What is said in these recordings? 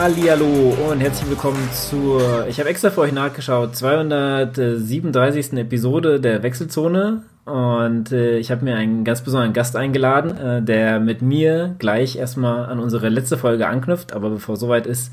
Hallihallo und herzlich willkommen zur, ich habe extra für euch nachgeschaut, 237. Episode der Wechselzone und äh, ich habe mir einen ganz besonderen Gast eingeladen, äh, der mit mir gleich erstmal an unsere letzte Folge anknüpft, aber bevor soweit ist,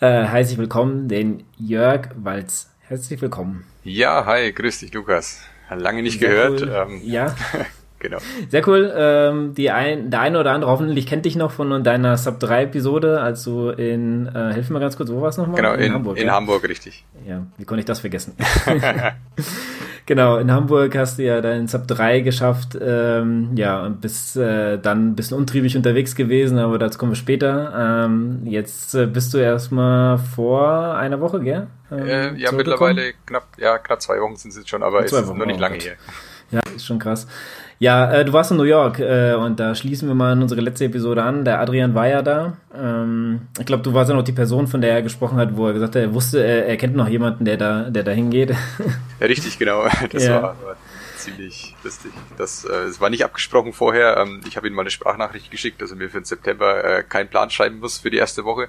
äh, heiße ich willkommen den Jörg Walz. Herzlich willkommen. Ja, hi, grüß dich Lukas. Lange nicht Sehr gehört. Cool. Ähm, ja. Genau. Sehr cool. Ähm, die ein, der eine oder andere hoffentlich kennt dich noch von deiner Sub 3 Episode, als du in, äh, hilf mir ganz kurz, wo war es nochmal? Genau, in, in Hamburg. In ja? Hamburg, richtig. Ja, wie konnte ich das vergessen? genau, in Hamburg hast du ja deinen Sub 3 geschafft, ähm, ja, und bist äh, dann ein bisschen untriebig unterwegs gewesen, aber dazu kommen wir später. Ähm, jetzt äh, bist du erstmal vor einer Woche, gell? Ähm, äh, ja, mittlerweile knapp, ja, knapp zwei Wochen sind es jetzt schon, aber es ist noch nicht lange oh, her. Ja, ist schon krass. Ja, äh, du warst in New York äh, und da schließen wir mal in unsere letzte Episode an. Der Adrian war ja da. Ähm, ich glaube, du warst ja noch die Person, von der er gesprochen hat, wo er gesagt hat, er wusste, er, er kennt noch jemanden, der da, der da hingeht. Ja, richtig, genau. Das ja. war, war, ziemlich lustig. Das, äh, das war nicht abgesprochen vorher. Ähm, ich habe ihm mal eine Sprachnachricht geschickt, dass er mir für den September äh, keinen Plan schreiben muss für die erste Woche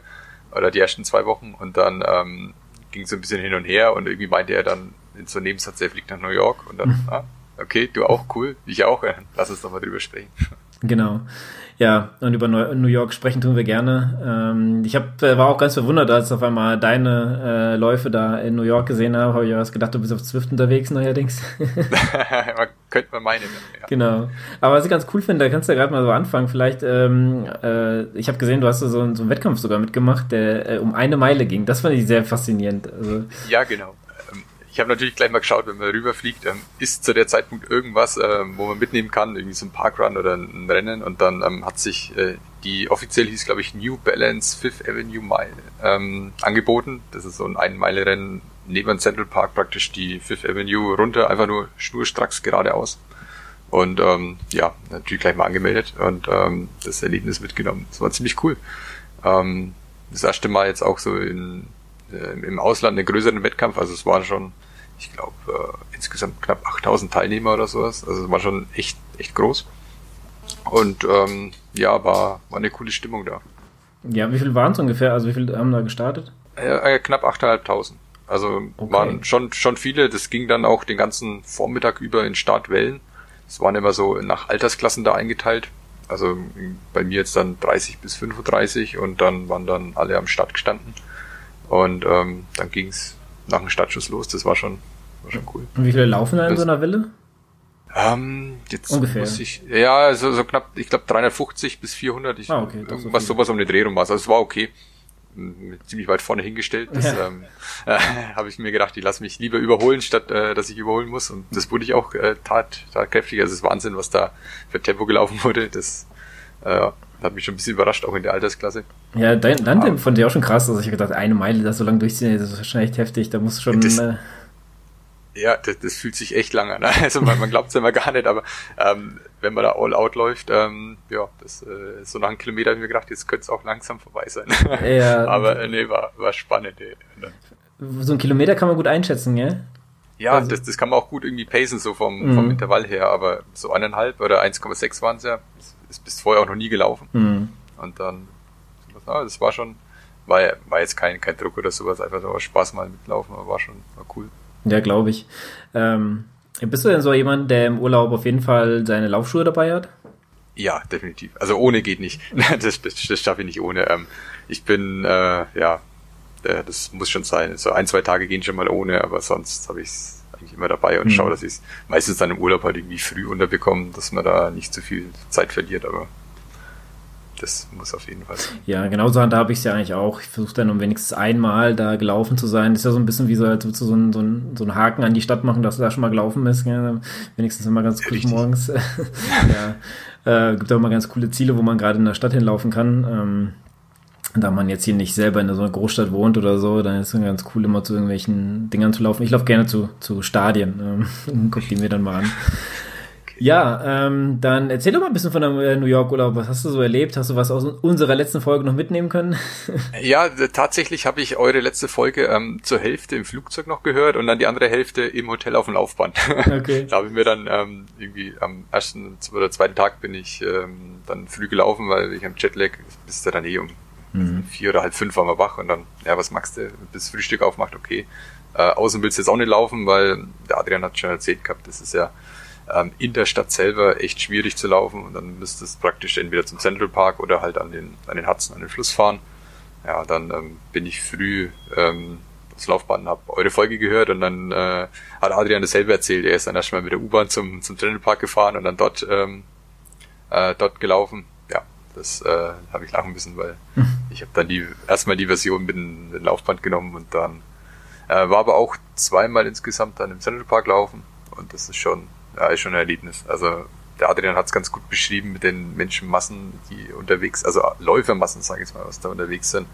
oder die ersten zwei Wochen. Und dann ähm, ging es so ein bisschen hin und her und irgendwie meinte er dann in so einem Nebensatz, er fliegt nach New York und dann, ah, Okay, du auch, cool. Ich auch. Lass uns doch mal drüber sprechen. Genau. Ja, und über New York sprechen tun wir gerne. Ähm, ich hab, äh, war auch ganz verwundert, als ich auf einmal deine äh, Läufe da in New York gesehen habe. Habe ich was gedacht, du bist auf Zwift unterwegs neuerdings. Könnte man meinen. Ja. Genau. Aber was ich ganz cool finde, da kannst du ja gerade mal so anfangen. Vielleicht, ähm, äh, ich habe gesehen, du hast so, so einen Wettkampf sogar mitgemacht, der äh, um eine Meile ging. Das fand ich sehr faszinierend. Also, ja, genau habe natürlich gleich mal geschaut, wenn man rüberfliegt, ähm, ist zu der Zeitpunkt irgendwas, ähm, wo man mitnehmen kann, irgendwie so ein Parkrun oder ein Rennen und dann ähm, hat sich äh, die offiziell hieß, glaube ich, New Balance Fifth Avenue Mile ähm, angeboten. Das ist so ein Ein-Meile-Rennen neben Central Park praktisch die Fifth Avenue runter, einfach nur schnurstracks geradeaus. Und ähm, ja, natürlich gleich mal angemeldet und ähm, das Erlebnis mitgenommen. Das war ziemlich cool. Ähm, das erste Mal jetzt auch so in, äh, im Ausland einen größeren Wettkampf, also es war schon ich glaube, äh, insgesamt knapp 8000 Teilnehmer oder sowas. Also war schon echt, echt groß. Und ähm, ja, war, war eine coole Stimmung da. Ja, wie viel waren es ungefähr? Also wie viel haben da gestartet? Äh, äh, knapp 8.500. Also okay. waren schon, schon viele. Das ging dann auch den ganzen Vormittag über in Startwellen. Es waren immer so nach Altersklassen da eingeteilt. Also bei mir jetzt dann 30 bis 35 und dann waren dann alle am Start gestanden. Und ähm, dann ging's nach dem Startschuss los. Das war schon, war schon cool. Und wie viele laufen da in das, so einer Welle? Ähm, jetzt Ungefähr. muss ich, ja, so, so knapp, ich glaube 350 bis 400. Ich, ah, okay, irgendwas so sowas um den Dreh rum war. Also es war okay. Ziemlich weit vorne hingestellt. Das ja. ähm, äh, habe ich mir gedacht, ich lasse mich lieber überholen, statt äh, dass ich überholen muss. Und das wurde ich auch äh, tat, tatkräftig. Also es ist Wahnsinn, was da für Tempo gelaufen wurde. Das äh, hat mich schon ein bisschen überrascht, auch in der Altersklasse. Ja, dein, dann ah. von dir auch schon krass. Also ich habe gedacht, eine Meile das so lange durchziehen, das ist schon echt heftig. Da muss schon. Das, äh, ja, das, das fühlt sich echt lang an. Also man, man glaubt es immer gar nicht, aber ähm, wenn man da all out läuft, ähm, ja, das äh, so nach einem Kilometer habe ich mir gedacht, jetzt könnte es auch langsam vorbei sein. Ja. aber äh, nee, war, war spannend. Ey. So ein Kilometer kann man gut einschätzen, gell? Ja, also, das, das kann man auch gut irgendwie pacen, so vom, mhm. vom Intervall her, aber so eineinhalb oder 1,6 waren es ja, ist bis vorher auch noch nie gelaufen. Mhm. Und dann, ja, das war schon, war, war jetzt kein, kein Druck oder sowas, einfach nur Spaß mal mitlaufen, aber war schon war cool. Ja, glaube ich. Ähm, bist du denn so jemand, der im Urlaub auf jeden Fall seine Laufschuhe dabei hat? Ja, definitiv. Also ohne geht nicht. das, das, das schaffe ich nicht ohne. Ähm, ich bin, äh, ja, äh, das muss schon sein. So ein, zwei Tage gehen schon mal ohne, aber sonst habe ich es eigentlich immer dabei und mhm. schaue, dass ich es meistens dann im Urlaub halt irgendwie früh unterbekomme, dass man da nicht zu viel Zeit verliert, aber das muss auf jeden Fall sein. Ja, genau so habe ich es ja eigentlich auch. Ich versuche dann um wenigstens einmal da gelaufen zu sein. Das ist ja so ein bisschen wie so, als würdest du so einen, so, einen, so einen Haken an die Stadt machen, dass du da schon mal gelaufen bist. Ja, wenigstens immer ganz cool morgens. ja, äh, gibt auch immer ganz coole Ziele, wo man gerade in der Stadt hinlaufen kann. Ähm, da man jetzt hier nicht selber in so einer Großstadt wohnt oder so, dann ist es ganz cool, immer zu irgendwelchen Dingern zu laufen. Ich laufe gerne zu, zu Stadien, ähm, guck die mir dann mal an. Ja, ähm, dann erzähl doch mal ein bisschen von deinem äh, New York Urlaub. Was hast du so erlebt? Hast du was aus unserer letzten Folge noch mitnehmen können? ja, tatsächlich habe ich eure letzte Folge ähm, zur Hälfte im Flugzeug noch gehört und dann die andere Hälfte im Hotel auf dem Laufband. Okay. da habe ich mir dann ähm, irgendwie am ersten oder zweiten Tag bin ich ähm, dann früh gelaufen, weil ich am Jetlag bis da dann eh um Mhm. Vier oder halb fünf waren wir wach und dann, ja, was magst du, bis Frühstück aufmacht, okay. Äh, außen willst du jetzt auch nicht laufen, weil der Adrian hat schon erzählt gehabt, das ist ja ähm, in der Stadt selber echt schwierig zu laufen und dann müsstest du praktisch entweder zum Central Park oder halt an den, an den Hudson, an den Fluss fahren. Ja, dann ähm, bin ich früh ähm, das Laufband, habe eure Folge gehört und dann äh, hat Adrian dasselbe erzählt. Er ist dann erstmal mit der U-Bahn zum, zum Central Park gefahren und dann dort, ähm, äh, dort gelaufen. Das äh, habe ich lachen müssen, weil hm. ich habe dann die erstmal die Version mit dem, mit dem Laufband genommen und dann äh, war aber auch zweimal insgesamt dann im Central Park laufen und das ist schon, ja, ist schon ein Erlebnis. Also der Adrian hat es ganz gut beschrieben mit den Menschenmassen, die unterwegs, also Läufermassen, sage ich mal, was da unterwegs sind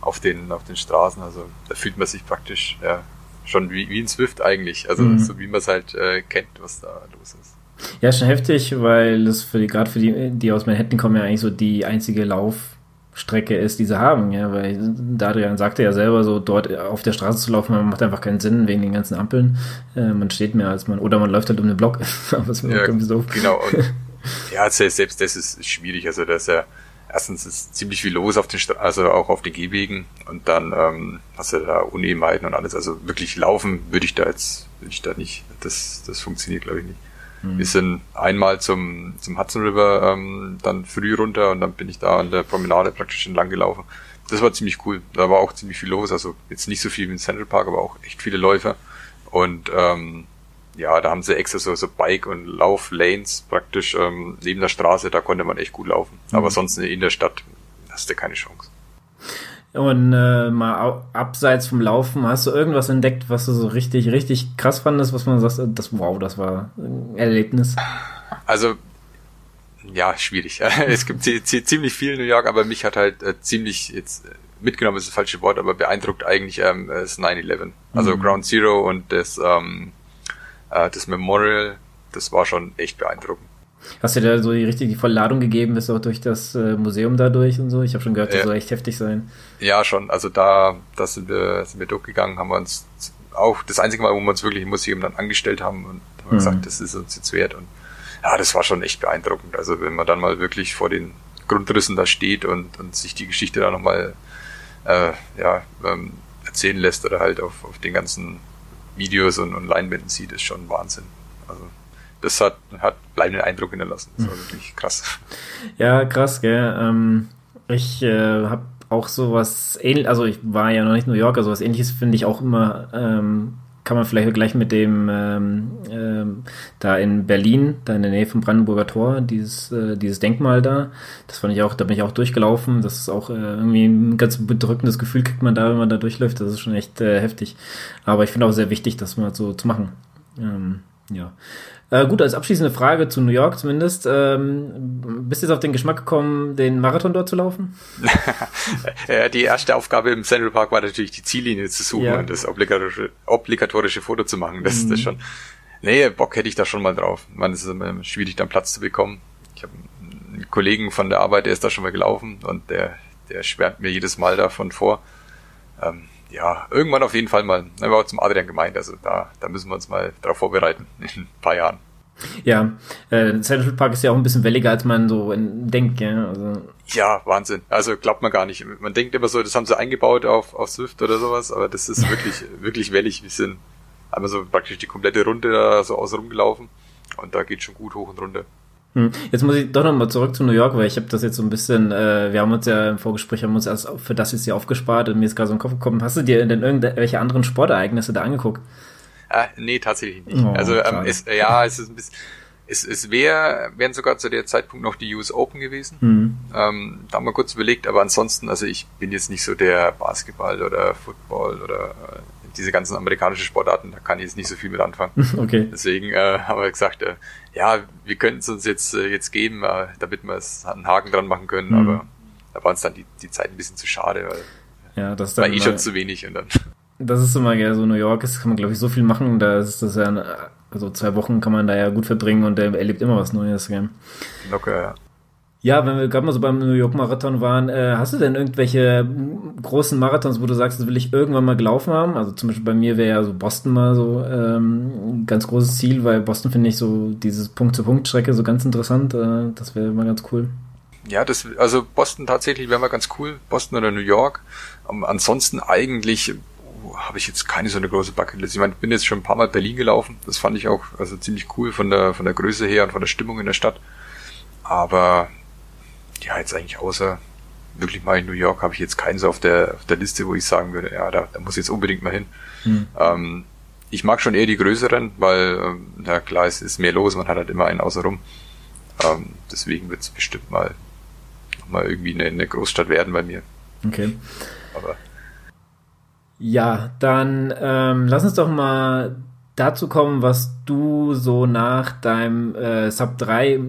auf den, auf den Straßen. Also da fühlt man sich praktisch ja, schon wie, wie in Swift eigentlich. Also mhm. so wie man es halt äh, kennt, was da los ist. Ja, schon heftig, weil das für die, gerade für die, die aus Manhattan kommen, ja eigentlich so die einzige Laufstrecke ist, die sie haben, ja, weil Adrian sagte ja selber so, dort auf der Straße zu laufen, macht einfach keinen Sinn wegen den ganzen Ampeln. Äh, man steht mehr als man, oder man läuft halt um den Block. Aber es ja, irgendwie so. Genau. Und, ja, selbst das ist schwierig. Also, dass er erstens ist ziemlich viel los auf den Stra also auch auf den Gehwegen und dann ähm, hast du da Unebenheiten und alles. Also wirklich laufen würde ich da jetzt, würde ich da nicht. Das, das funktioniert glaube ich nicht. Mhm. Wir sind einmal zum, zum Hudson River ähm, dann früh runter und dann bin ich da an der Promenade praktisch entlang gelaufen. Das war ziemlich cool. Da war auch ziemlich viel los. Also jetzt nicht so viel wie im Central Park, aber auch echt viele Läufer. Und ähm, ja, da haben sie extra so, so Bike- und Lauf-Lanes praktisch ähm, neben der Straße, da konnte man echt gut laufen. Mhm. Aber sonst in der Stadt hast du keine Chance. Und äh, mal abseits vom Laufen, hast du irgendwas entdeckt, was du so richtig, richtig krass fandest, was man sagt, das wow, das war ein Erlebnis? Also, ja, schwierig. es gibt ziemlich viel in New York, aber mich hat halt äh, ziemlich jetzt äh, mitgenommen ist das falsche Wort, aber beeindruckt eigentlich ähm, das 9-11. Also mhm. Ground Zero und das ähm, äh, das Memorial, das war schon echt beeindruckend. Hast du da so die richtige Vollladung gegeben, bist auch durch das äh, Museum dadurch und so? Ich habe schon gehört, das ja. soll echt heftig sein. Ja, schon. Also da, da sind wir, sind wir durchgegangen, haben wir uns auch das einzige Mal, wo wir uns wirklich im Museum dann angestellt haben und haben mhm. gesagt, das ist uns jetzt wert. Und ja, das war schon echt beeindruckend. Also wenn man dann mal wirklich vor den Grundrissen da steht und, und sich die Geschichte da nochmal äh, ja, ähm, erzählen lässt oder halt auf, auf den ganzen Videos und, und Leinwänden sieht, ist schon Wahnsinn. Also das hat, hat bleibenden Eindruck hinterlassen. Das war hm. wirklich krass. Ja, krass, gell. Ähm, ich äh, habe auch sowas ähnlich, also ich war ja noch nicht in New York, also was ähnliches finde ich auch immer ähm, kann man vielleicht gleich mit dem ähm, ähm, da in Berlin, da in der Nähe vom Brandenburger Tor, dieses, äh, dieses Denkmal da. Das fand ich auch, da bin ich auch durchgelaufen. Das ist auch äh, irgendwie ein ganz bedrückendes Gefühl, kriegt man da, wenn man da durchläuft. Das ist schon echt äh, heftig. Aber ich finde auch sehr wichtig, das mal so zu machen. Ähm, ja. Äh, gut, als abschließende Frage zu New York zumindest. Ähm, bist du jetzt auf den Geschmack gekommen, den Marathon dort zu laufen? ja, die erste Aufgabe im Central Park war natürlich die Ziellinie zu suchen ja. und das obligatorische, obligatorische Foto zu machen. Das, mhm. das schon. Nee, Bock hätte ich da schon mal drauf. Man ist immer schwierig, dann Platz zu bekommen. Ich habe einen Kollegen von der Arbeit, der ist da schon mal gelaufen und der, der schwärmt mir jedes Mal davon vor. Ähm, ja, irgendwann auf jeden Fall mal. Haben wir auch zum Adrian gemeint, also da, da müssen wir uns mal darauf vorbereiten in ein paar Jahren. Ja, äh, Central Park ist ja auch ein bisschen welliger, als man so denkt, ja. Also. Ja, Wahnsinn. Also glaubt man gar nicht. Man denkt immer so, das haben sie eingebaut auf, auf Swift oder sowas, aber das ist wirklich, wirklich wellig. Wir sind einmal so praktisch die komplette Runde da so außen rumgelaufen und da geht schon gut hoch und runter. Hm. Jetzt muss ich doch nochmal zurück zu New York, weil ich habe das jetzt so ein bisschen, äh, wir haben uns ja im Vorgespräch, haben uns erst für das jetzt hier aufgespart und mir ist gerade so ein Kopf gekommen. Hast du dir denn irgendwelche anderen Sportereignisse da angeguckt? Äh, nee, tatsächlich nicht. Oh, also ähm, es, ja, es ist ein bisschen, es, es wäre, wären sogar zu der Zeitpunkt noch die US Open gewesen. Mhm. Ähm, da haben wir kurz überlegt, aber ansonsten, also ich bin jetzt nicht so der Basketball oder Football oder äh, diese ganzen amerikanischen Sportarten, da kann ich jetzt nicht so viel mit anfangen. Okay. Deswegen äh, haben wir gesagt, äh, ja, wir könnten es uns jetzt, äh, jetzt geben, äh, damit wir es einen Haken dran machen können, mhm. aber da war uns dann die, die Zeit ein bisschen zu schade, weil ja, das war eh schon zu wenig und dann. Das ist immer ja so New York ist, kann man glaube ich so viel machen, da ist das ja, also zwei Wochen kann man da ja gut verbringen und er erlebt immer was Neues, gell? Locker, ja. Ja, wenn wir gerade mal so beim New York Marathon waren, äh, hast du denn irgendwelche großen Marathons, wo du sagst, das will ich irgendwann mal gelaufen haben? Also zum Beispiel bei mir wäre ja so Boston mal so ähm, ein ganz großes Ziel, weil Boston finde ich so dieses Punkt-zu-Punkt-Strecke so ganz interessant. Äh, das wäre mal ganz cool. ja, das, also Boston tatsächlich wäre mal ganz cool, Boston oder New York. Um, ansonsten eigentlich oh, habe ich jetzt keine so eine große Bucketlist. Ich meine, ich bin jetzt schon ein paar Mal Berlin gelaufen. Das fand ich auch also ziemlich cool von der von der Größe her und von der Stimmung in der Stadt. Aber ja, jetzt eigentlich außer wirklich mal in New York habe ich jetzt keinen so auf der auf der Liste, wo ich sagen würde, ja, da, da muss ich jetzt unbedingt mal hin. Mhm. Ähm, ich mag schon eher die größeren, weil, ähm, na klar, es ist mehr los, man hat halt immer einen außenrum. Ähm, deswegen wird es bestimmt mal mal irgendwie eine, eine Großstadt werden bei mir. Okay. Aber ja, dann ähm, lass uns doch mal dazu kommen, was du so nach deinem äh, Sub 3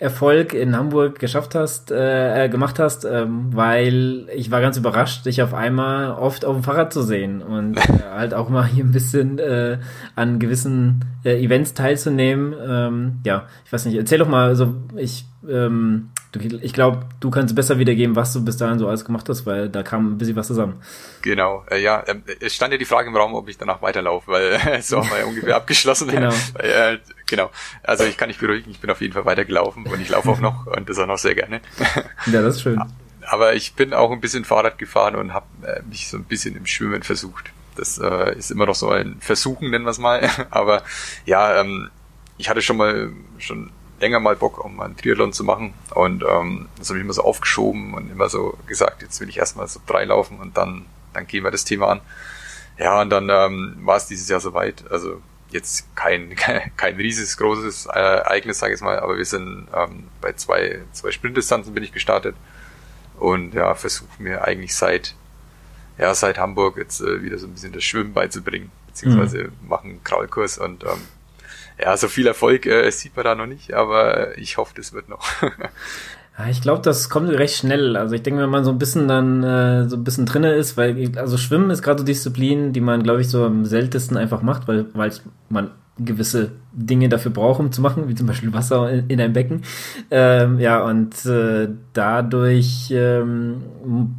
Erfolg in Hamburg geschafft hast, äh, äh, gemacht hast, ähm, weil ich war ganz überrascht, dich auf einmal oft auf dem Fahrrad zu sehen und äh, halt auch mal hier ein bisschen äh, an gewissen äh, Events teilzunehmen. Ähm, ja, ich weiß nicht, erzähl doch mal, also ich ähm, ich glaube, du kannst besser wiedergeben, was du bis dahin so alles gemacht hast, weil da kam ein bisschen was zusammen. Genau, äh, ja, äh, es stand ja die Frage im Raum, ob ich danach weiterlaufe, weil so haben wir ja ungefähr abgeschlossen. genau. äh, genau. Also ich kann nicht beruhigen, ich bin auf jeden Fall weitergelaufen und ich laufe auch noch und das auch noch sehr gerne. ja, das ist schön. Aber ich bin auch ein bisschen Fahrrad gefahren und habe äh, mich so ein bisschen im Schwimmen versucht. Das äh, ist immer noch so ein Versuchen, nennen wir es mal. Aber ja, ähm, ich hatte schon mal schon länger mal Bock, um einen Triathlon zu machen. Und ähm, das habe ich immer so aufgeschoben und immer so gesagt, jetzt will ich erstmal so drei laufen und dann, dann gehen wir das Thema an. Ja, und dann ähm, war es dieses Jahr soweit. Also jetzt kein, kein, kein riesiges, großes äh, Ereignis, sage ich mal, aber wir sind ähm, bei zwei, zwei Sprintdistanzen bin ich gestartet und ja, versuche mir eigentlich seit ja, seit Hamburg jetzt äh, wieder so ein bisschen das Schwimmen beizubringen, beziehungsweise mhm. machen Kraulkurs und ähm, ja, so viel Erfolg äh, sieht man da noch nicht, aber ich hoffe, das wird noch. ich glaube, das kommt recht schnell. Also ich denke, wenn man so ein bisschen dann äh, so ein bisschen drinne ist, weil also Schwimmen ist gerade so Disziplin, die man, glaube ich, so am seltensten einfach macht, weil weil man gewisse Dinge dafür braucht, um zu machen, wie zum Beispiel Wasser in, in einem Becken. Ähm, ja, und äh, dadurch ähm,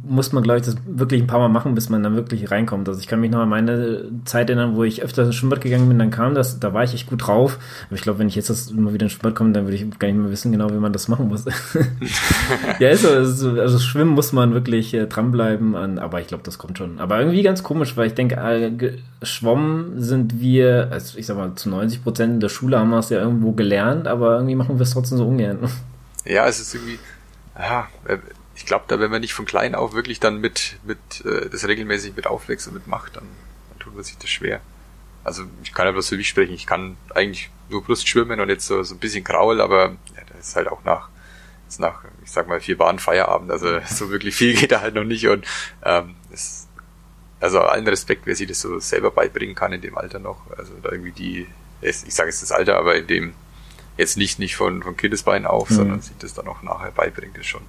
muss man, glaube ich, das wirklich ein paar Mal machen, bis man dann wirklich reinkommt. Also ich kann mich noch an meine Zeit erinnern, wo ich öfter ins Schwimmbad gegangen bin, dann kam das, da war ich echt gut drauf. Aber ich glaube, wenn ich jetzt das immer wieder ins Schwimmbad komme, dann würde ich gar nicht mehr wissen genau, wie man das machen muss. ja, ist so, also, also Schwimmen muss man wirklich äh, dranbleiben, an, aber ich glaube, das kommt schon. Aber irgendwie ganz komisch, weil ich denke, äh, schwommen sind wir, also ich sag mal, zu 90 Prozent der Schule haben wir es ja irgendwo gelernt, aber irgendwie machen wir es trotzdem so ungern. Ja, es ist irgendwie, ja, äh, ich glaube, da wenn man nicht von klein auf wirklich dann mit, mit äh, das regelmäßig mit aufwächst und mitmacht, dann, dann tut man sich das schwer. Also ich kann ja bloß für mich sprechen, ich kann eigentlich nur Brust schwimmen und jetzt so, so ein bisschen Kraul, aber ja, das ist halt auch nach, ist nach, ich sag mal, vier Bahnen Feierabend, also so wirklich viel geht da halt noch nicht und ähm, es, also allen Respekt, wer sich das so selber beibringen kann in dem Alter noch, also da irgendwie die ich sage jetzt das Alter, aber in dem jetzt nicht, nicht von, von Kindesbeinen auf, mhm. sondern sich das dann auch nachher beibringt, ist schon.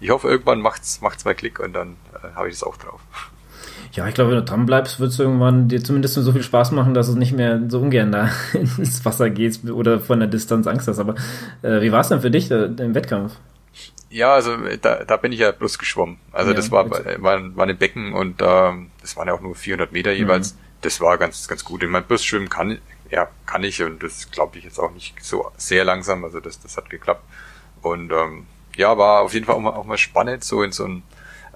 Ich hoffe, irgendwann macht's, macht's mal Klick und dann äh, habe ich das auch drauf. Ja, ich glaube, wenn du dran bleibst, wird es irgendwann dir zumindest so viel Spaß machen, dass du nicht mehr so ungern da ins Wasser gehst oder von der Distanz Angst hast. Aber äh, wie war es denn für dich äh, im Wettkampf? Ja, also da, da bin ich ja bloß geschwommen. Also ja, das war, war, war ein Becken und ähm, das waren ja auch nur 400 Meter jeweils. Mhm das war ganz, ganz gut. Ich meine, Brustschwimmen kann, ja, kann ich und das glaube ich jetzt auch nicht so sehr langsam. Also das, das hat geklappt. Und ähm, ja, war auf jeden Fall auch mal, auch mal spannend, so in so einem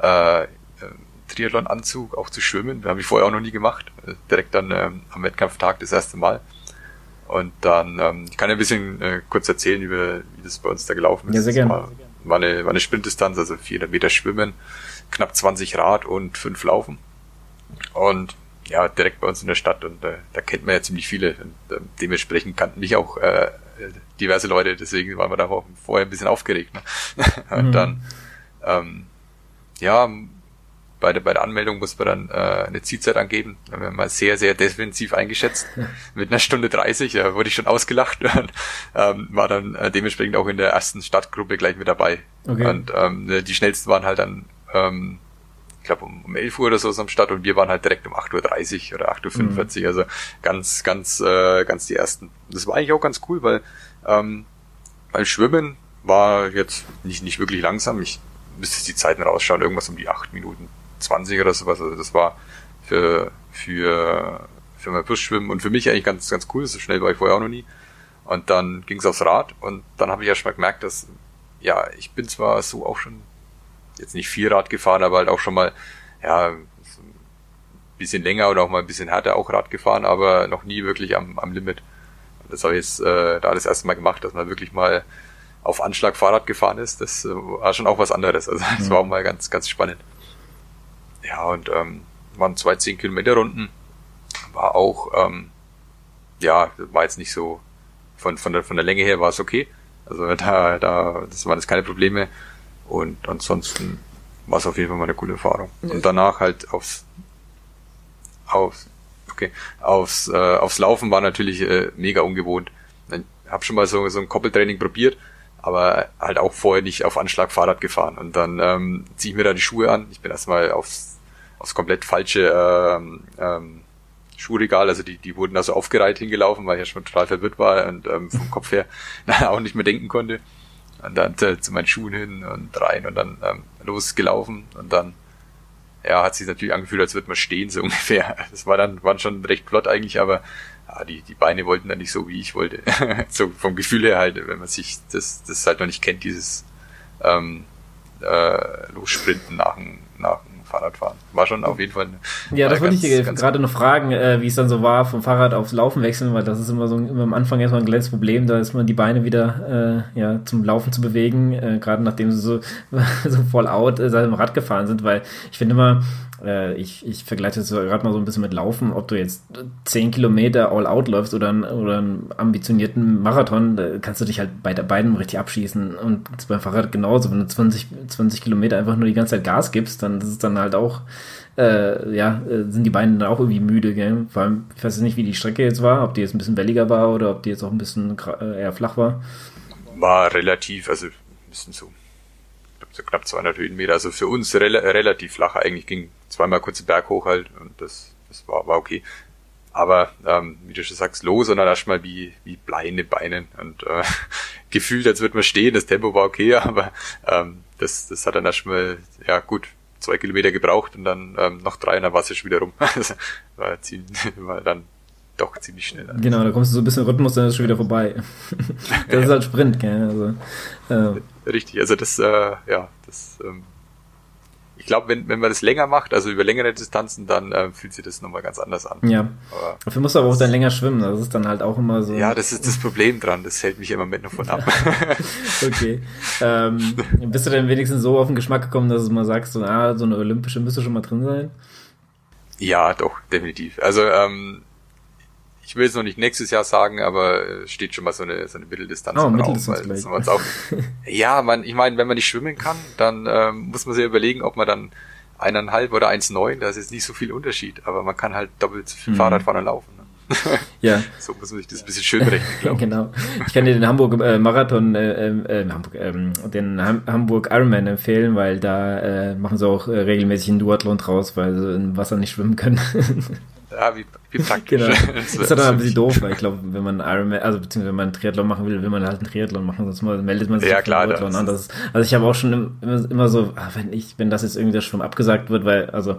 äh, äh Triathlon-Anzug auch zu schwimmen. Habe ich vorher auch noch nie gemacht. Äh, direkt dann ähm, am Wettkampftag das erste Mal. Und dann, ähm, ich kann ja ein bisschen äh, kurz erzählen, über, wie das bei uns da gelaufen ist. Ja, sehr gerne. War, war, eine, war eine Sprintdistanz, also 400 Meter Schwimmen, knapp 20 Rad und 5 Laufen. Und ja, direkt bei uns in der Stadt und äh, da kennt man ja ziemlich viele. Und, äh, dementsprechend kannten mich auch äh, diverse Leute, deswegen waren wir da auch vorher ein bisschen aufgeregt. Ne? und mhm. dann, ähm, ja, bei der, bei der Anmeldung muss man dann äh, eine Zielzeit angeben. Da haben wir mal sehr, sehr defensiv eingeschätzt. Mit einer Stunde 30, da wurde ich schon ausgelacht und ähm, war dann äh, dementsprechend auch in der ersten Stadtgruppe gleich mit dabei. Okay. Und ähm, die schnellsten waren halt dann ähm, glaube um, um 11 Uhr oder so am Start und wir waren halt direkt um 8.30 Uhr oder 8.45 Uhr, mhm. also ganz, ganz, äh, ganz die ersten. Das war eigentlich auch ganz cool, weil, ähm, weil Schwimmen war jetzt nicht, nicht wirklich langsam. Ich müsste die Zeiten rausschauen, irgendwas um die 8 Minuten 20 oder sowas. Also das war für, für, für mein Brustschwimmen und für mich eigentlich ganz, ganz cool. So schnell war ich vorher auch noch nie. Und dann ging es aufs Rad und dann habe ich ja schon mal gemerkt, dass ja, ich bin zwar so auch schon jetzt nicht Vierrad gefahren, aber halt auch schon mal, ja, ein bisschen länger oder auch mal ein bisschen härter auch Rad gefahren, aber noch nie wirklich am, am Limit. Das habe ich jetzt äh, da das erste Mal gemacht, dass man wirklich mal auf Anschlag Fahrrad gefahren ist. Das äh, war schon auch was anderes. Also das mhm. war auch mal ganz, ganz spannend. Ja, und ähm, waren zwei 10 Kilometer Runden. War auch, ähm, ja, war jetzt nicht so, von, von, der, von der Länge her war es okay. Also da, da, das waren jetzt keine Probleme. Und ansonsten war es auf jeden Fall mal eine coole Erfahrung. Und danach halt aufs, aufs, okay, aufs, äh, aufs Laufen war natürlich äh, mega ungewohnt. Ich habe schon mal so, so ein Koppeltraining probiert, aber halt auch vorher nicht auf Anschlag Fahrrad gefahren. Und dann ähm, ziehe ich mir da die Schuhe an. Ich bin erstmal aufs, aufs komplett falsche ähm, ähm, Schuhregal, also die, die wurden da so aufgereiht hingelaufen, weil ich ja schon total verwirrt war und ähm, vom Kopf her auch nicht mehr denken konnte. Und dann äh, zu meinen Schuhen hin und rein und dann ähm, losgelaufen und dann ja, hat sich natürlich angefühlt, als würde man stehen, so ungefähr. Das war dann, waren schon recht flott eigentlich, aber ja, die, die Beine wollten dann nicht so, wie ich wollte. so vom Gefühl her halt, wenn man sich das, das halt noch nicht kennt, dieses ähm, äh, Lossprinten nach, nach Fahrradfahren. War schon auf jeden Fall eine, Ja, das wollte ich dir gerade noch fragen, äh, wie es dann so war, vom Fahrrad aufs Laufen wechseln, weil das ist immer so immer am Anfang erstmal ein kleines Problem, da ist man die Beine wieder äh, ja, zum Laufen zu bewegen, äh, gerade nachdem sie so, so voll out äh, seit dem Rad gefahren sind, weil ich finde immer, ich, ich vergleiche das gerade mal so ein bisschen mit Laufen, ob du jetzt 10 Kilometer all out läufst oder, oder einen ambitionierten Marathon, da kannst du dich halt bei beiden richtig abschießen. Und beim Fahrrad genauso, wenn du 20, 20 Kilometer einfach nur die ganze Zeit Gas gibst, dann ist es dann halt auch, äh, ja, äh, sind die Beine dann auch irgendwie müde, gell? Vor allem, ich weiß nicht, wie die Strecke jetzt war, ob die jetzt ein bisschen welliger war oder ob die jetzt auch ein bisschen äh, eher flach war. War relativ, also ein bisschen so so knapp 200 Höhenmeter, also für uns rel relativ flach eigentlich, ging zweimal kurz den Berg hoch halt und das, das war, war okay. Aber ähm, wie du schon sagst, los und dann erstmal wie, wie Blei in den Beinen und äh, gefühlt, als würde man stehen, das Tempo war okay, aber ähm, das, das hat dann erstmal, ja gut, zwei Kilometer gebraucht und dann ähm, noch drei und dann war es ja schon wieder rum. Also, war, ziemlich, war dann doch ziemlich schnell. Genau, da kommst du so ein bisschen Rhythmus, dann ist es schon wieder vorbei. das ist halt Sprint, gell? Also, äh. Richtig, also das, äh, ja, das, ähm, ich glaube, wenn, wenn man das länger macht, also über längere Distanzen, dann äh, fühlt sich das nochmal ganz anders an. Ja. Aber Dafür musst du aber auch dann länger schwimmen, das ist dann halt auch immer so. Ja, das ist das Problem dran, das hält mich immer mit noch von ab. okay. Ähm, bist du denn wenigstens so auf den Geschmack gekommen, dass du mal sagst, so, ah, so eine olympische müsste schon mal drin sein? Ja, doch, definitiv. Also ähm, ich will es noch nicht nächstes Jahr sagen, aber steht schon mal so eine, so eine Mitteldistanz oh, Mitteldistanz weil auch, Ja, man, ich meine, wenn man nicht schwimmen kann, dann ähm, muss man sich überlegen, ob man dann eineinhalb oder eins neun, da ist jetzt nicht so viel Unterschied, aber man kann halt doppelt so viel mhm. Fahrrad fahren und laufen. Ne? Ja. so muss man sich das ein bisschen schön rechnen, glaube ich. genau. Ich kann dir den Hamburg äh, Marathon, äh, äh, Hamburg, ähm, den Ham Hamburg Ironman empfehlen, weil da äh, machen sie auch äh, regelmäßig einen Duathlon draus, weil sie im Wasser nicht schwimmen können. Ja, wie, wie praktisch. genau. Das ist dann ein bisschen doof, weil ich glaube, wenn man Ironman, also beziehungsweise wenn man einen Triathlon machen will, will man halt einen Triathlon machen, sonst meldet man sich ja, klar, Triathlon an. Das, also ich habe auch schon immer, immer so, ah, wenn ich, wenn das jetzt irgendwie das schon abgesagt wird, weil, also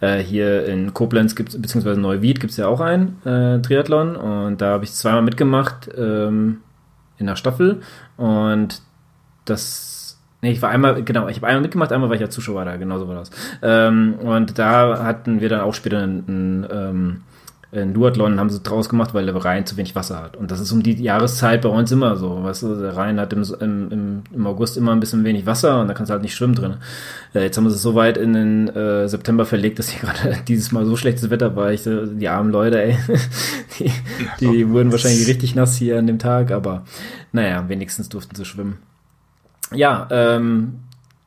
äh, hier in Koblenz gibt's, beziehungsweise Neuwied gibt's ja auch einen äh, Triathlon und da habe ich zweimal mitgemacht ähm, in der Staffel und das Nee, ich war einmal, genau, ich habe einmal mitgemacht, einmal war ich ja Zuschauer da, genau so war das. Ähm, und da hatten wir dann auch später einen, ähm, einen Duathlon, haben sie draus gemacht, weil der Rhein zu wenig Wasser hat. Und das ist um die Jahreszeit bei uns immer so. Weißt du, der Rhein hat im, im, im August immer ein bisschen wenig Wasser und da kannst du halt nicht schwimmen drin. Äh, jetzt haben sie es so weit in den äh, September verlegt, dass hier gerade dieses Mal so schlechtes Wetter war. Ich, äh, die armen Leute, ey, die, die wurden wahrscheinlich richtig nass hier an dem Tag, aber naja, wenigstens durften sie schwimmen. Ja, ähm,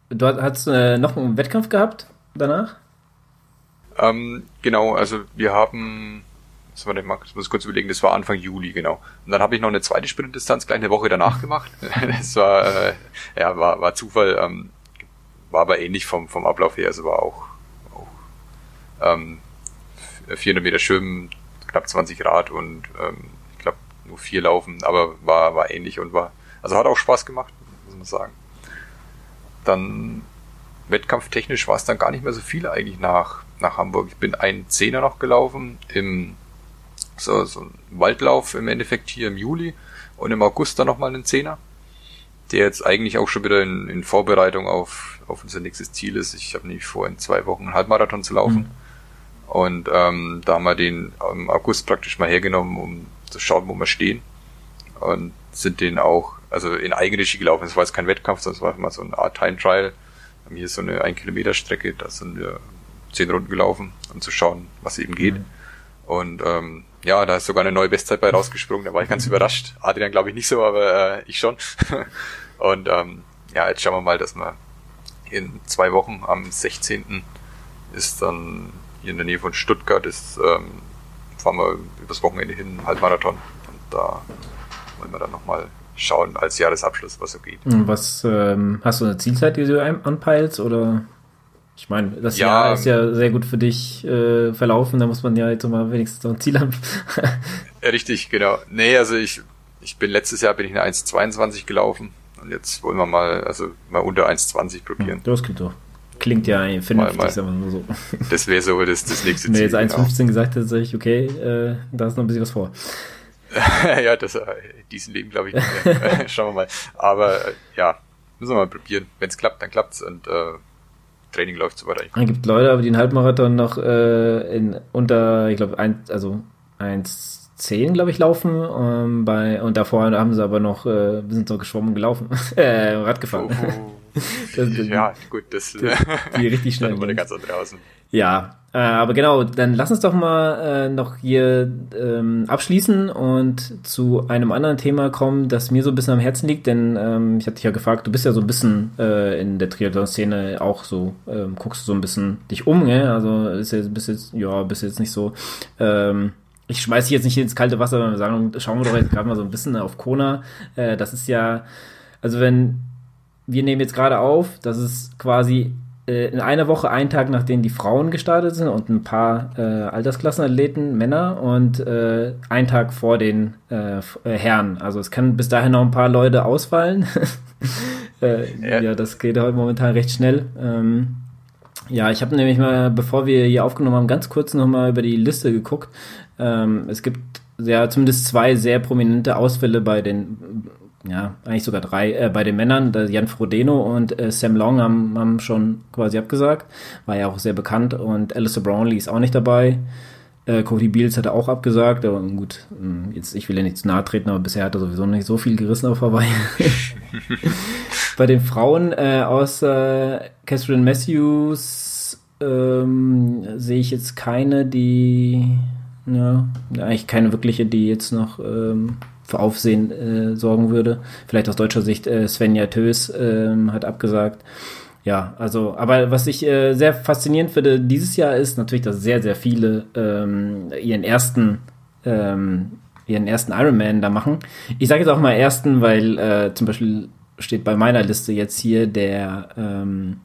du hast äh, noch einen Wettkampf gehabt danach? Ähm, genau, also wir haben, was war denn, Max, muss kurz überlegen, das war Anfang Juli, genau. Und dann habe ich noch eine zweite Sprintdistanz gleich eine Woche danach gemacht. das war, äh, ja, war, war Zufall, ähm, war aber ähnlich vom, vom Ablauf her, also war auch, auch ähm, 400 Meter Schwimmen, knapp 20 Grad und ähm, ich glaube nur vier Laufen, aber war, war ähnlich und war, also hat auch Spaß gemacht man sagen. Dann wettkampftechnisch war es dann gar nicht mehr so viel eigentlich nach, nach Hamburg. Ich bin einen Zehner noch gelaufen im so, so ein Waldlauf im Endeffekt hier im Juli und im August dann nochmal einen Zehner. der jetzt eigentlich auch schon wieder in, in Vorbereitung auf, auf unser nächstes Ziel ist. Ich habe nämlich vor, in zwei Wochen einen Halbmarathon zu laufen. Mhm. Und ähm, da haben wir den im August praktisch mal hergenommen, um zu schauen, wo wir stehen. Und sind den auch, also in Eigenregie gelaufen. Es war jetzt kein Wettkampf, sondern es war mal so eine Art Time Trial. Wir haben hier so eine 1 Kilometer Strecke, da sind wir zehn Runden gelaufen, um zu schauen, was eben geht. Mhm. Und ähm, ja, da ist sogar eine neue Bestzeit bei rausgesprungen, da war ich ganz überrascht. Adrian glaube ich nicht so, aber äh, ich schon. Und ähm, ja, jetzt schauen wir mal, dass wir in zwei Wochen am 16. ist dann hier in der Nähe von Stuttgart, ist, ähm, fahren wir übers Wochenende hin, Halbmarathon. Und da wollen wir dann nochmal schauen als Jahresabschluss, was so geht. Was ähm, hast du eine Zielzeit, die du anpeilst oder? Ich meine, das ja, Jahr ist ja sehr gut für dich äh, verlaufen, da muss man ja jetzt mal wenigstens so ein Ziel haben. Richtig, genau. Nee, also ich, ich bin letztes Jahr bin ich eine 1,22 gelaufen und jetzt wollen wir mal, also mal unter 1,20 probieren. Das klingt doch. Klingt ja vernünftig, sagen wir mal so. Das wäre so das, das nächste Ziel. Wenn jetzt 1,15 genau. gesagt hätte, sage ich, okay, äh, da ist noch ein bisschen was vor. ja, das äh, diesen Leben glaube ich nicht mehr. Schauen wir mal. Aber äh, ja, müssen wir mal probieren. Wenn es klappt, dann klappt's und äh, Training läuft so weiter. Es gibt Leute, aber die einen Halbmarathon noch äh, in unter, ich glaube, ein, also 1,10, glaube ich, laufen. Ähm, bei, und davor haben sie aber noch, äh, sind so geschwommen gelaufen. äh, Rad gefahren. Oh, oh. Das, ja, gut, das, das die richtig schnell. Dann ganz andere außen. Ja, äh, aber genau, dann lass uns doch mal äh, noch hier ähm, abschließen und zu einem anderen Thema kommen, das mir so ein bisschen am Herzen liegt, denn ähm, ich hatte dich ja gefragt, du bist ja so ein bisschen äh, in der Triathlon-Szene auch so, ähm, guckst du so ein bisschen dich um, gell? also ist jetzt, bist jetzt, ja, bist jetzt nicht so, ähm, ich schmeiß dich jetzt nicht ins kalte Wasser, sondern wir sagen, schauen wir doch jetzt gerade mal so ein bisschen auf Kona. Äh, das ist ja, also wenn wir nehmen jetzt gerade auf, das ist quasi in einer Woche, einen Tag nachdem die Frauen gestartet sind und ein paar äh, Altersklassenathleten, Männer und äh, ein Tag vor den äh, äh Herren. Also es kann bis dahin noch ein paar Leute ausfallen. äh, ja. ja. das geht heute momentan recht schnell. Ähm, ja, ich habe nämlich mal, bevor wir hier aufgenommen haben, ganz kurz nochmal über die Liste geguckt. Ähm, es gibt ja zumindest zwei sehr prominente Ausfälle bei den ja, eigentlich sogar drei, äh, bei den Männern, Jan Frodeno und äh, Sam Long haben, haben schon quasi abgesagt, war ja auch sehr bekannt und Alistair Brownlee ist auch nicht dabei. Äh, Cody Beals hatte auch abgesagt, aber gut, hm, jetzt, ich will ja nicht zu nahe treten, aber bisher hat er sowieso nicht so viel gerissen auf Hawaii. bei den Frauen, äh, außer Catherine Matthews, ähm, sehe ich jetzt keine, die, ja, eigentlich keine wirkliche, die jetzt noch, ähm, für Aufsehen äh, sorgen würde. Vielleicht aus deutscher Sicht äh, Svenja Tös äh, hat abgesagt. Ja, also, aber was ich äh, sehr faszinierend finde dieses Jahr ist natürlich, dass sehr, sehr viele ähm, ihren ersten ähm, ihren ersten Ironman da machen. Ich sage jetzt auch mal ersten, weil äh, zum Beispiel steht bei meiner Liste jetzt hier der ähm,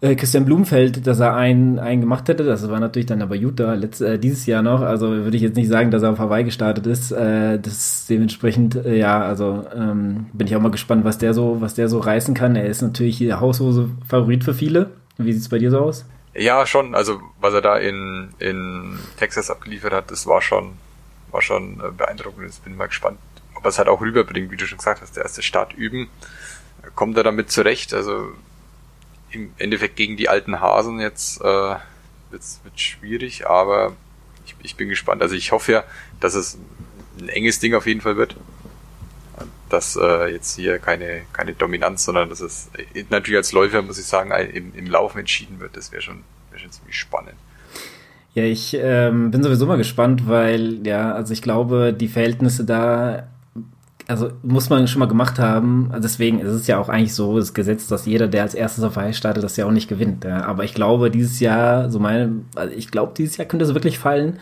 äh, Christian Blumfeld, dass er einen, einen gemacht hätte. Das war natürlich dann aber Utah letzt, äh, dieses Jahr noch. Also würde ich jetzt nicht sagen, dass er auf Hawaii gestartet ist. Äh, das dementsprechend, äh, ja, also ähm, bin ich auch mal gespannt, was der so, was der so reißen kann. Er ist natürlich hier Haushose Favorit für viele. Wie sieht's bei dir so aus? Ja, schon. Also was er da in, in Texas abgeliefert hat, das war schon, war schon äh, beeindruckend. Jetzt bin ich mal gespannt, ob er es halt auch rüberbringt, wie du schon gesagt hast, der erste Start üben. Kommt er damit zurecht? Also im Endeffekt gegen die alten Hasen jetzt äh, wird's, wird schwierig, aber ich, ich bin gespannt. Also ich hoffe ja, dass es ein enges Ding auf jeden Fall wird. Dass äh, jetzt hier keine, keine Dominanz, sondern dass es äh, natürlich als Läufer, muss ich sagen, im, im Laufen entschieden wird. Das wäre schon, wär schon ziemlich spannend. Ja, ich ähm, bin sowieso mal gespannt, weil, ja, also ich glaube, die Verhältnisse da also muss man schon mal gemacht haben. Deswegen ist es ja auch eigentlich so das Gesetz, dass jeder, der als erstes auf Eis startet, das ja auch nicht gewinnt. Aber ich glaube, dieses Jahr, so meine, also ich glaube, dieses Jahr könnte es wirklich fallen.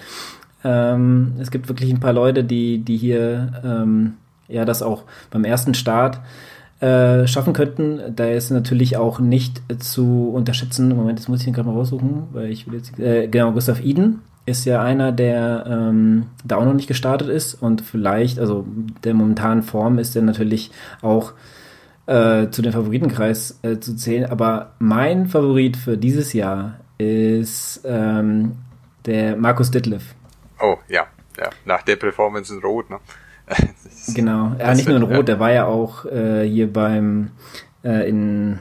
Ähm, es gibt wirklich ein paar Leute, die, die hier ähm, ja das auch beim ersten Start äh, schaffen könnten. Da ist natürlich auch nicht zu unterschätzen. Moment, das muss ich gerade mal raussuchen, weil ich will jetzt äh, genau Gustav Iden ist ja einer, der ähm, da auch noch nicht gestartet ist und vielleicht, also der momentanen Form ist der natürlich auch äh, zu den Favoritenkreis äh, zu zählen. Aber mein Favorit für dieses Jahr ist ähm, der Markus Ditlev. Oh, ja, ja. Nach der Performance in Rot, ne? genau, ja, nicht nur in Rot, der war ja auch äh, hier beim äh, in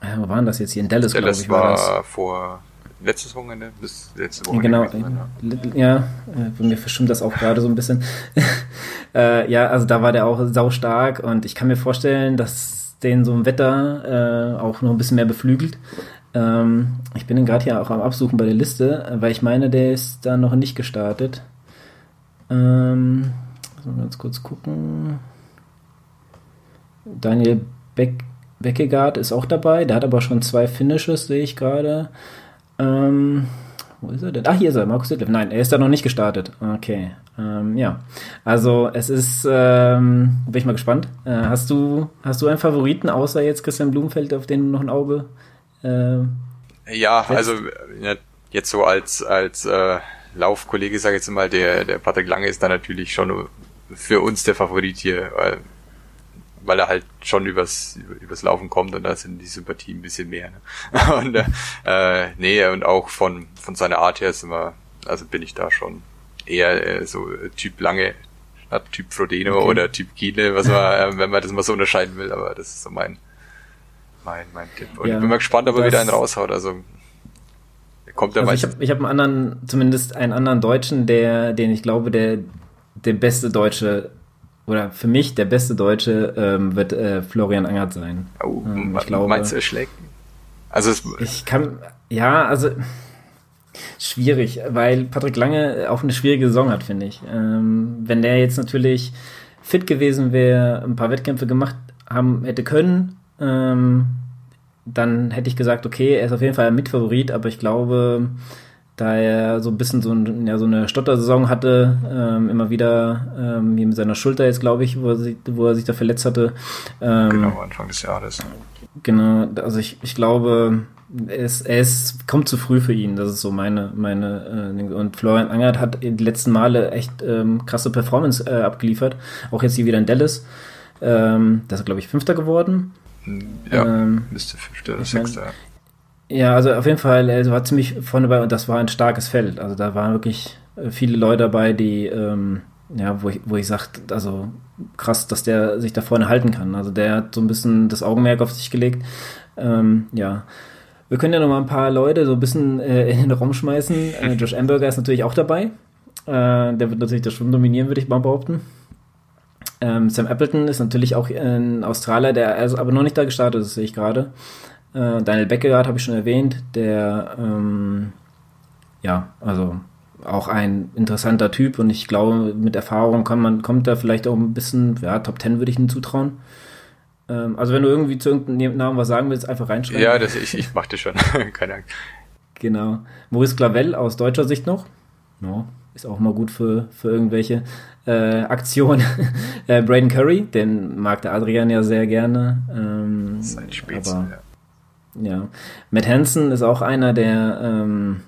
äh, wo waren das jetzt hier in Dallas, Dallas ich, war, war vor letztes Wochenende bis letzte Woche. Genau, ja, ja äh, bei mir verschwimmt das auch gerade so ein bisschen. äh, ja, also da war der auch sau stark und ich kann mir vorstellen, dass den so ein Wetter äh, auch noch ein bisschen mehr beflügelt. Ähm, ich bin gerade hier auch am Absuchen bei der Liste, weil ich meine, der ist da noch nicht gestartet. Ähm, mal ganz kurz gucken. Daniel Beck, Beckegaard ist auch dabei, der hat aber schon zwei Finishes, sehe ich gerade. Ähm, wo ist er denn? Ach, hier ist er, Markus Detlef. Nein, er ist da noch nicht gestartet. Okay. Ähm, ja. Also es ist, ähm, bin ich mal gespannt. Äh, hast du, hast du einen Favoriten, außer jetzt Christian Blumenfeld, auf den du noch ein Auge äh, ja, also jetzt so als als äh, Laufkollege, sage ich jetzt mal, der der Patrick Lange ist da natürlich schon für uns der Favorit hier, weil, er halt schon übers übers Laufen kommt und da sind die Sympathie ein bisschen mehr. Ne? Und äh, nee, und auch von von seiner Art her sind wir, also bin ich da schon eher äh, so Typ Lange statt Typ Frodeno okay. oder Typ Kiele, was man, äh, wenn man das mal so unterscheiden will, aber das ist so mein mein, mein Tipp. Und ja, ich bin mal gespannt, ob er wieder einen raushaut. Also kommt er also Ich habe ich hab einen anderen, zumindest einen anderen Deutschen, der, den ich glaube, der der beste Deutsche oder für mich der beste Deutsche ähm, wird äh, Florian Angert sein. Oh, ähm, ich glaube, meinst du, er schlägt? Also es, ich kann, ja, also schwierig, weil Patrick Lange auch eine schwierige Saison hat, finde ich. Ähm, wenn der jetzt natürlich fit gewesen wäre, ein paar Wettkämpfe gemacht haben hätte können, ähm, dann hätte ich gesagt, okay, er ist auf jeden Fall ein Mitfavorit, aber ich glaube, da er so ein bisschen so, ein, ja, so eine Stottersaison hatte, ähm, immer wieder ähm, hier mit seiner Schulter jetzt, glaube ich, wo er, sich, wo er sich da verletzt hatte. Ähm, genau, Anfang des Jahres. Genau, also ich, ich glaube, es, es kommt zu früh für ihn, das ist so meine, meine äh, und Florian Angert hat die letzten Male echt ähm, krasse Performance äh, abgeliefert, auch jetzt hier wieder in Dallas. Ähm, das ist, glaube ich, Fünfter geworden. Ja, ähm, müsste fünfter oder sechster. Ja, also auf jeden Fall, er war ziemlich vorne bei und das war ein starkes Feld. Also da waren wirklich äh, viele Leute dabei, die, ähm, ja, wo ich, wo ich sage, also krass, dass der sich da vorne halten kann. Also der hat so ein bisschen das Augenmerk auf sich gelegt. Ähm, ja. Wir können ja noch mal ein paar Leute so ein bisschen äh, in den Raum schmeißen. Äh, Josh Amberger ist natürlich auch dabei. Äh, der wird natürlich das Schwimmen dominieren, würde ich mal behaupten. Ähm, Sam Appleton ist natürlich auch ein Australier, der also aber noch nicht da gestartet ist, sehe ich gerade. Äh, Daniel Beckegaard habe ich schon erwähnt, der ähm, ja, also auch ein interessanter Typ und ich glaube, mit Erfahrung kann man, kommt da vielleicht auch ein bisschen, ja, Top Ten würde ich ihm zutrauen. Ähm, also wenn du irgendwie zu irgendeinem Namen was sagen willst, einfach reinschreiben. Ja, das, ich, ich mach das schon. Keine Angst. Genau. Maurice Clavel aus deutscher Sicht noch. Ja, ist auch mal gut für, für irgendwelche äh, Aktion. äh, Braden Curry, den mag der Adrian ja sehr gerne. Ähm, Sein Spätzle, aber, ja. Ja. Matt Hansen ist auch einer, der ähm,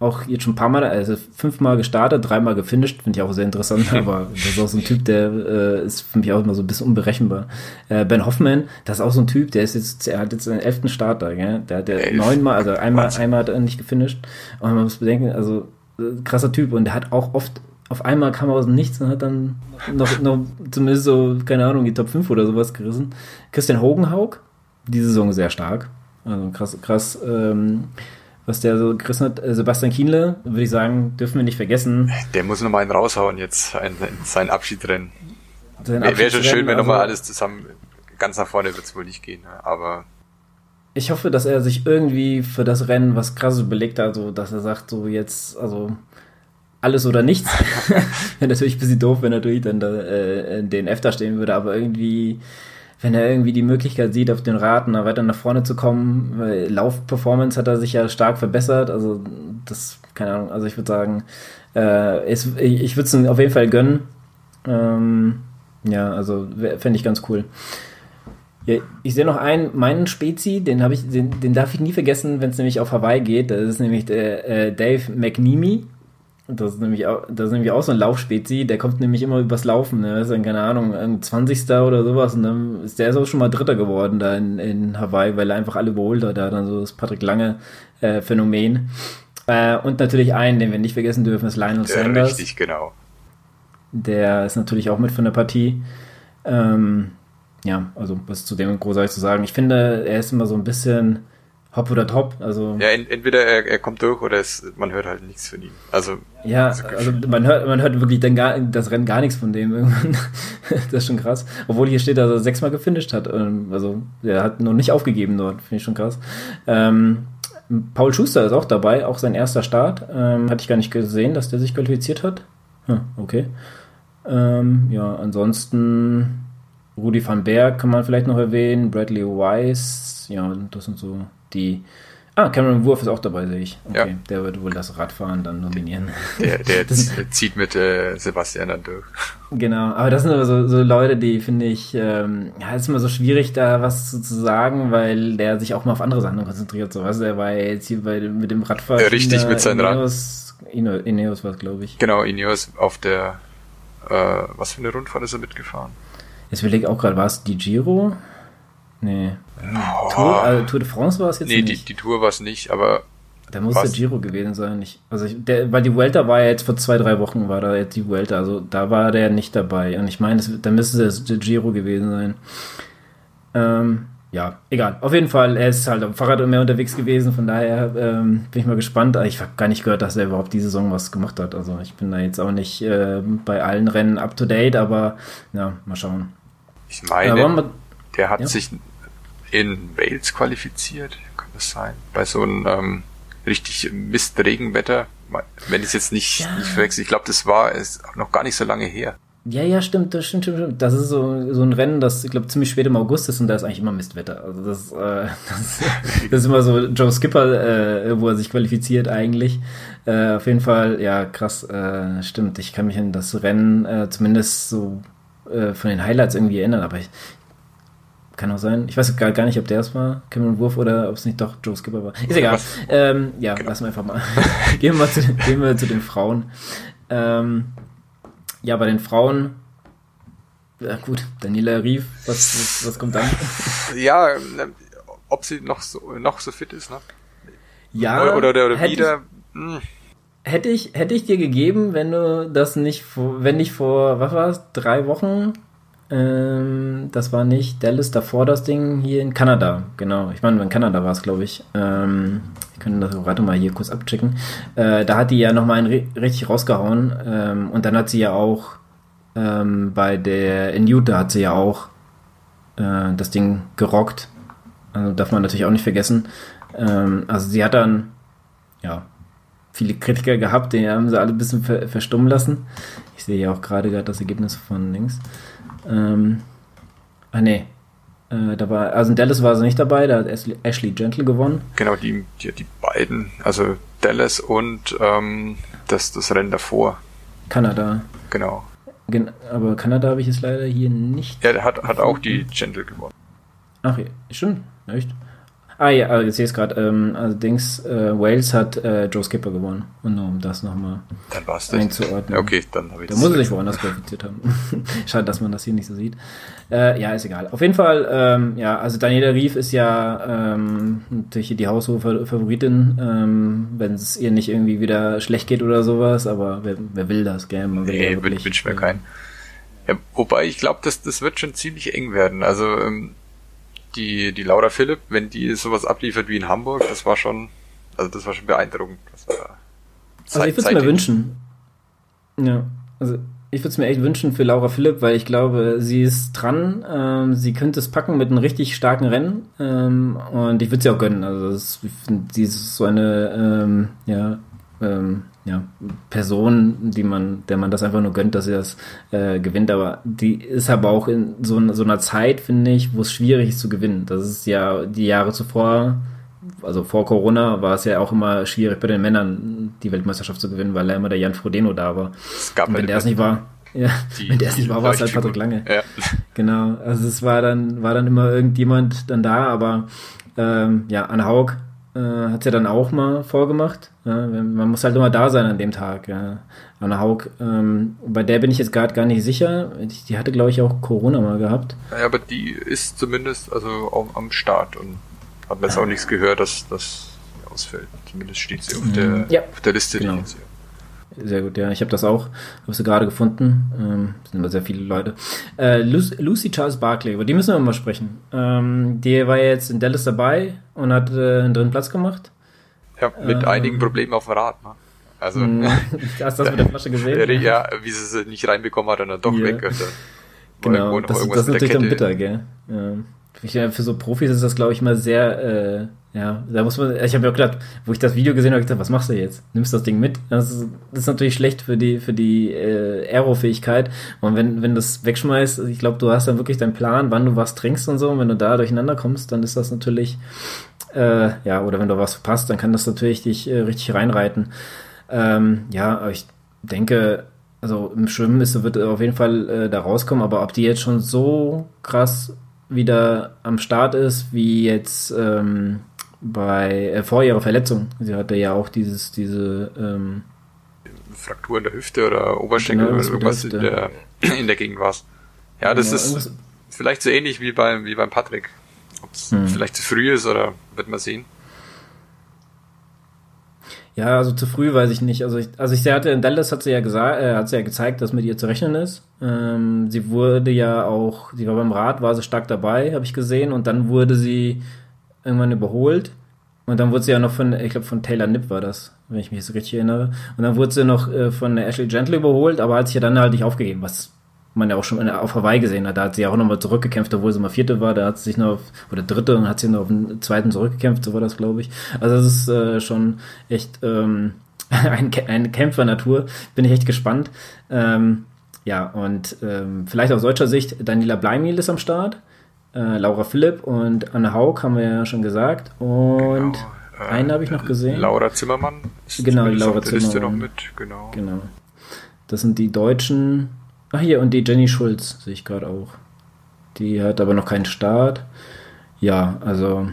auch jetzt schon ein paar Mal, also fünfmal gestartet, dreimal gefinisht, finde ich auch sehr interessant, aber das ist auch so ein Typ, der äh, ist für mich auch immer so ein bisschen unberechenbar. Äh, ben Hoffman, das ist auch so ein Typ, der ist jetzt, er hat jetzt seinen elften Starter, gell? der hat ja neunmal, also einmal, einmal hat er nicht gefinisht und man muss bedenken, also äh, krasser Typ und der hat auch oft auf einmal kam er aus dem Nichts und hat dann noch, noch zumindest so, keine Ahnung, die Top 5 oder sowas gerissen. Christian Hogenhaug, die Saison sehr stark. Also krass, krass, ähm, was der so gerissen hat. Äh, Sebastian Kienle, würde ich sagen, dürfen wir nicht vergessen. Der muss nochmal einen raushauen jetzt, ein, seinen Abschied drin. Wäre schon schön, wenn also, nochmal alles zusammen, ganz nach vorne wird es wohl nicht gehen, ne? aber ich hoffe, dass er sich irgendwie für das Rennen was krasses belegt hat, so dass er sagt, so jetzt, also alles oder nichts. Wäre natürlich ein bisschen doof, wenn er natürlich dann da, äh, in den F da stehen würde, aber irgendwie, wenn er irgendwie die Möglichkeit sieht, auf den Raten weiter nach vorne zu kommen, Laufperformance hat er sich ja stark verbessert, also das, keine Ahnung, also ich würde sagen, äh, ist, ich, ich würde es auf jeden Fall gönnen. Ähm, ja, also fände ich ganz cool. Ja, ich sehe noch einen, meinen Spezi, den ich, den, den darf ich nie vergessen, wenn es nämlich auf Hawaii geht. Das ist nämlich der äh, Dave McNeamy. Das ist nämlich auch, das ist nämlich auch so ein Laufspezi, der kommt nämlich immer übers Laufen, ne? ist dann, keine Ahnung, ein 20. oder sowas und dann ist der ist auch schon mal Dritter geworden da in, in Hawaii, weil er einfach alle überholt hat, da dann so das Patrick Lange äh, Phänomen. Äh, und natürlich einen, den wir nicht vergessen dürfen, ist Lionel Sanders. Richtig, genau. der ist natürlich auch mit von der Partie. Ähm, ja, also was zu dem großartig zu sagen. Ich finde, er ist immer so ein bisschen hopp oder top. Also ja, entweder er, er kommt durch oder es, man hört halt nichts von ihm. Also ja, also man hört, man hört wirklich dann gar, das Rennen gar nichts von dem irgendwann. das ist schon krass. Obwohl hier steht, dass er sechsmal gefinisht hat. Ähm, also er hat noch nicht aufgegeben dort. Finde ich schon krass. Ähm, Paul Schuster ist auch dabei, auch sein erster Start. Ähm, hatte ich gar nicht gesehen, dass der sich qualifiziert hat. Hm, okay. Ähm, ja, ansonsten Rudi van Berg kann man vielleicht noch erwähnen, Bradley Weiss, ja, das sind so die. Ah, Cameron Wurf ist auch dabei, sehe ich. Okay, ja. der wird wohl das Radfahren dann nominieren. Der, der zieht mit äh, Sebastian dann durch. Genau, aber das sind aber so, so Leute, die finde ich, ähm, ja, ist immer so schwierig, da was zu, zu, sagen, weil der sich auch mal auf andere Sachen konzentriert. So, was der war jetzt hier bei, mit dem Radfahren. Richtig, mit seinem Rad. Ineos, Ineos war es, glaube ich. Genau, Ineos auf der, äh, was für eine Rundfahrt ist er mitgefahren? Jetzt überlege ich auch gerade, war es die Giro? Nee. Oh. Tour, also Tour de France war es jetzt nee, nicht? Nee, die, die Tour war es nicht, aber. Da muss der Giro gewesen sein. Ich, also ich, der, weil die Vuelta war ja jetzt vor zwei, drei Wochen war da jetzt die Vuelta, also da war der nicht dabei. Und ich meine, da müsste es der Giro gewesen sein. Ähm, ja, egal. Auf jeden Fall, er ist halt am Fahrrad mehr unterwegs gewesen, von daher ähm, bin ich mal gespannt. Ich habe gar nicht gehört, dass er überhaupt diese Saison was gemacht hat. Also ich bin da jetzt auch nicht äh, bei allen Rennen up to date, aber ja, mal schauen. Ich meine, ja, der hat ja. sich in Wales qualifiziert, kann das sein? Bei so einem ähm, richtig Mistregenwetter. Wenn ich es jetzt nicht, ja. nicht verwechsel, ich glaube, das war es noch gar nicht so lange her. Ja, ja, stimmt, das stimmt, stimmt, stimmt. Das ist so, so ein Rennen, das, ich glaube, ziemlich spät im August ist und da ist eigentlich immer Mistwetter. Also das, äh, das, das ist immer so Joe Skipper, äh, wo er sich qualifiziert eigentlich. Äh, auf jeden Fall, ja, krass, äh, stimmt. Ich kann mich an das Rennen äh, zumindest so äh, von den Highlights irgendwie erinnern, aber ich, kann auch sein. Ich weiß gar, gar nicht, ob der es war, Cameron Wurf, oder ob es nicht doch Joe Skipper war. Ist egal. Ähm, ja, genau. lassen wir einfach mal. gehen, wir zu, gehen wir zu den Frauen. Ähm, ja, bei den Frauen, ja gut, Daniela Rief, was, was, was kommt dann? Ja, ne, ob sie noch so, noch so fit ist, ne? Ja. Oder, oder, oder wieder. Ich, hm. Hätte ich, hätte ich dir gegeben, wenn du das nicht vor, wenn nicht vor, was war es, drei Wochen ähm, das war nicht Dallas davor das Ding hier in Kanada, genau. Ich meine, in Kanada war es, glaube ich. Ähm, wir können das gerade mal hier kurz abchecken. Äh, da hat die ja nochmal einen richtig rausgehauen. Ähm, und dann hat sie ja auch ähm, bei der in Utah hat sie ja auch äh, das Ding gerockt. Also darf man natürlich auch nicht vergessen. Ähm, also sie hat dann ja viele Kritiker gehabt, die haben sie alle ein bisschen ver verstummen lassen. Ich sehe ja auch gerade das Ergebnis von links. Ähm, ah, nee. Äh, da war, also in Dallas war sie nicht dabei, da hat Ashley Gentle gewonnen. Genau, die, die, die beiden, also Dallas und ähm, das, das Rennen davor. Kanada. Genau. Gen aber Kanada habe ich jetzt leider hier nicht. Ja, der hat, hat auch die Gentle gewonnen. Ach, ja, stimmt. Echt? Ah ja, also ich sehe es gerade. Ähm, allerdings, äh, Wales hat äh, Joe Skipper gewonnen. Und nur um das nochmal einzuordnen. Okay, dann habe ich Da muss er sich woanders qualifiziert haben. Schade, dass man das hier nicht so sieht. Äh, ja, ist egal. Auf jeden Fall, ähm, ja, also Daniela Rief ist ja ähm, natürlich die haushohe Favoritin, ähm, wenn es ihr nicht irgendwie wieder schlecht geht oder sowas, aber wer, wer will das, gell? Man will nee, ja wirklich, wünscht mir äh, keinen. Ja, wobei ich glaube, das, das wird schon ziemlich eng werden. Also ähm, die, die Laura Philipp, wenn die sowas abliefert wie in Hamburg, das war schon, also das war schon beeindruckend. War also ich würde es mir wünschen. Ja, also ich würde es mir echt wünschen für Laura Philipp, weil ich glaube, sie ist dran. Ähm, sie könnte es packen mit einem richtig starken Rennen. Ähm, und ich würde sie auch gönnen. Also das, sie ist so eine ähm, ja, ähm, ja, Person, die man, der man das einfach nur gönnt, dass sie das äh, gewinnt. Aber die ist aber auch in so, so einer Zeit, finde ich, wo es schwierig ist zu gewinnen. Das ist ja die Jahre zuvor, also vor Corona, war es ja auch immer schwierig bei den Männern, die Weltmeisterschaft zu gewinnen, weil ja immer der Jan Frodeno da war. Es gab Und wenn der es nicht war, ja, die, wenn der es nicht war, war es halt Patrick Lange. Ja. Genau, also es war dann, war dann immer irgendjemand dann da, aber ähm, ja, Anne Haug äh, hat ja dann auch mal vorgemacht. Ja, man muss halt immer da sein an dem Tag. Ja. Anna Haug, ähm, bei der bin ich jetzt gerade gar nicht sicher. Die hatte, glaube ich, auch Corona mal gehabt. Ja, aber die ist zumindest also auch am Start und hat jetzt auch nichts gehört, dass das ausfällt. Zumindest steht sie auf der, ja, auf der Liste. Genau. Sehr gut, ja. Ich habe das auch, habe sie gerade gefunden. Ähm, sind immer sehr viele Leute. Äh, Lucy, Charles Barkley, über die müssen wir mal sprechen. Ähm, die war jetzt in Dallas dabei und hat äh, einen dritten Platz gemacht. Ja, mit ähm, einigen Problemen auf dem Rad. Ne? Also, hm, hast du das mit der Flasche gesehen? Ja, wie sie sie nicht reinbekommen hat und dann doch yeah. weg. Und dann genau, das, das ist natürlich dann bitter, gell? Ja. Für so Profis ist das, glaube ich, mal sehr, äh, ja, da muss man, ich habe mir auch gedacht, wo ich das Video gesehen habe, ich gedacht, was machst du jetzt? Nimmst du das Ding mit? Das ist, das ist natürlich schlecht für die, für die äh, Aerofähigkeit. Und wenn, wenn du das wegschmeißt, ich glaube, du hast dann wirklich deinen Plan, wann du was trinkst und so. Und wenn du da durcheinander kommst, dann ist das natürlich, äh, ja, oder wenn du was verpasst, dann kann das natürlich dich äh, richtig reinreiten. Ähm, ja, aber ich denke, also im Schwimmen ist, wird auf jeden Fall äh, da rauskommen, aber ob die jetzt schon so krass wieder am Start ist, wie jetzt ähm, bei äh, vor ihrer Verletzung. Sie hatte ja auch dieses, diese ähm, Fraktur in der Hüfte oder Oberschenkel genau, oder irgendwas in der, in der Gegend war Ja, das ja, ist vielleicht so ähnlich wie beim, wie beim Patrick. Ob es hm. vielleicht zu früh ist oder wird man sehen. Ja, also zu früh weiß ich nicht. Also ich, also ich hatte in Dallas hat sie ja gesagt, äh, hat sie ja gezeigt, dass mit ihr zu rechnen ist. Ähm, sie wurde ja auch, sie war beim Rad, war sie stark dabei, habe ich gesehen, und dann wurde sie irgendwann überholt. Und dann wurde sie ja noch von, ich glaube von Taylor Nipp war das, wenn ich mich jetzt richtig erinnere. Und dann wurde sie noch äh, von Ashley Gentle überholt, aber hat sich ja dann halt nicht aufgegeben, was man ja auch schon auf Hawaii gesehen hat. Da hat sie ja auch nochmal zurückgekämpft, obwohl sie mal Vierte war. Da hat sie sich noch auf, oder Dritte und hat sie noch auf den Zweiten zurückgekämpft, so war das, glaube ich. Also das ist äh, schon echt ähm, ein, eine Kämpfernatur. Bin ich echt gespannt. Ähm, ja, und ähm, vielleicht aus deutscher Sicht, Daniela Bleimil ist am Start. Äh, Laura Philipp und Anne Haug haben wir ja schon gesagt. Und genau. äh, einen habe ich noch gesehen. Laura Zimmermann. Ist genau, Laura Zimmermann. noch mit, genau. genau. Das sind die Deutschen. Ach hier, und die Jenny Schulz sehe ich gerade auch. Die hat aber noch keinen Start. Ja, also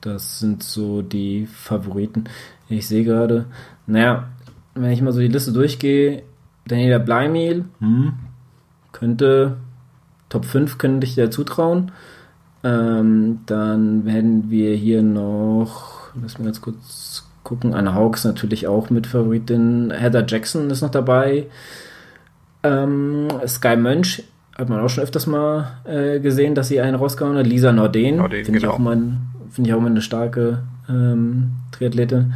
das sind so die Favoriten. Ich sehe gerade, naja, wenn ich mal so die Liste durchgehe, Daniela Bleimel hm, könnte Top 5 könnte ich dir zutrauen. Ähm, dann werden wir hier noch, lass mich ganz kurz gucken. Anna Hawks natürlich auch mit Favoritin. Heather Jackson ist noch dabei. Ähm, Sky Mönch hat man auch schon öfters mal äh, gesehen, dass sie einen rausgehauen hat. Lisa Norden, Norden finde genau. ich, auch mal, ich auch mal eine starke ähm, Triathletin.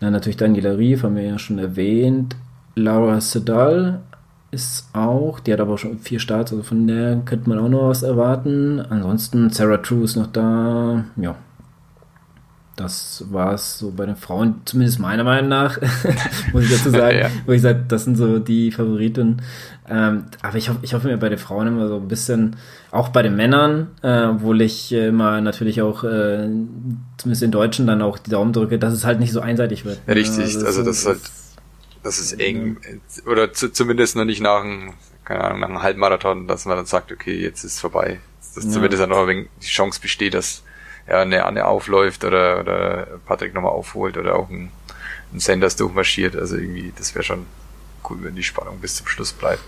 Dann natürlich Daniela Rief, haben wir ja schon erwähnt. Laura Sedal ist auch, die hat aber auch schon vier Starts, also von der könnte man auch noch was erwarten. Ansonsten Sarah True ist noch da. Ja, das war es so bei den Frauen, zumindest meiner Meinung nach, muss ich dazu sagen, ja. wo ich sage, das sind so die Favoriten. Ähm, aber ich hoffe, ich hoffe mir bei den Frauen immer so ein bisschen, auch bei den Männern, äh, obwohl ich immer natürlich auch, äh, zumindest in Deutschen dann auch die Daumen drücke, dass es halt nicht so einseitig wird. Ja, richtig, also, also das ist halt, das ist eng, oder zu, zumindest noch nicht nach einem, keine Ahnung, nach einem Halbmarathon, dass man dann sagt, okay, jetzt ist es vorbei. Dass ja. zumindest dann noch ein wenig die Chance besteht, dass ja, eine Anne aufläuft oder, oder Patrick nochmal aufholt oder auch ein, ein Sanders durchmarschiert. Also irgendwie, das wäre schon cool, wenn die Spannung bis zum Schluss bleibt.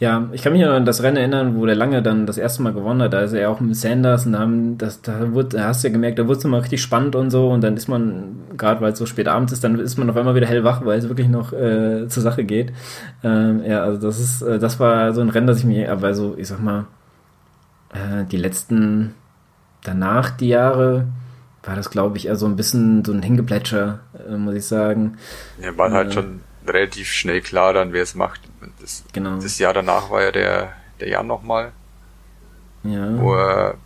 Ja, ich kann mich noch an das Rennen erinnern, wo der Lange dann das erste Mal gewonnen hat. Da ist er ja auch mit Sanders und da, haben, das, da, wurde, da hast du ja gemerkt, da wurde es immer richtig spannend und so. Und dann ist man, gerade weil es so spät abends ist, dann ist man auf einmal wieder hellwach, weil es wirklich noch äh, zur Sache geht. Ähm, ja, also das ist, äh, das war so ein Rennen, das ich mir, aber so, ich sag mal, äh, die letzten danach die Jahre war das, glaube ich, eher so ein bisschen so ein Hingeplätscher, äh, muss ich sagen. Ja, war halt äh, schon relativ schnell klar dann, wer es macht. Das, genau. das Jahr danach war ja der, der Jan nochmal. Ja. Wo er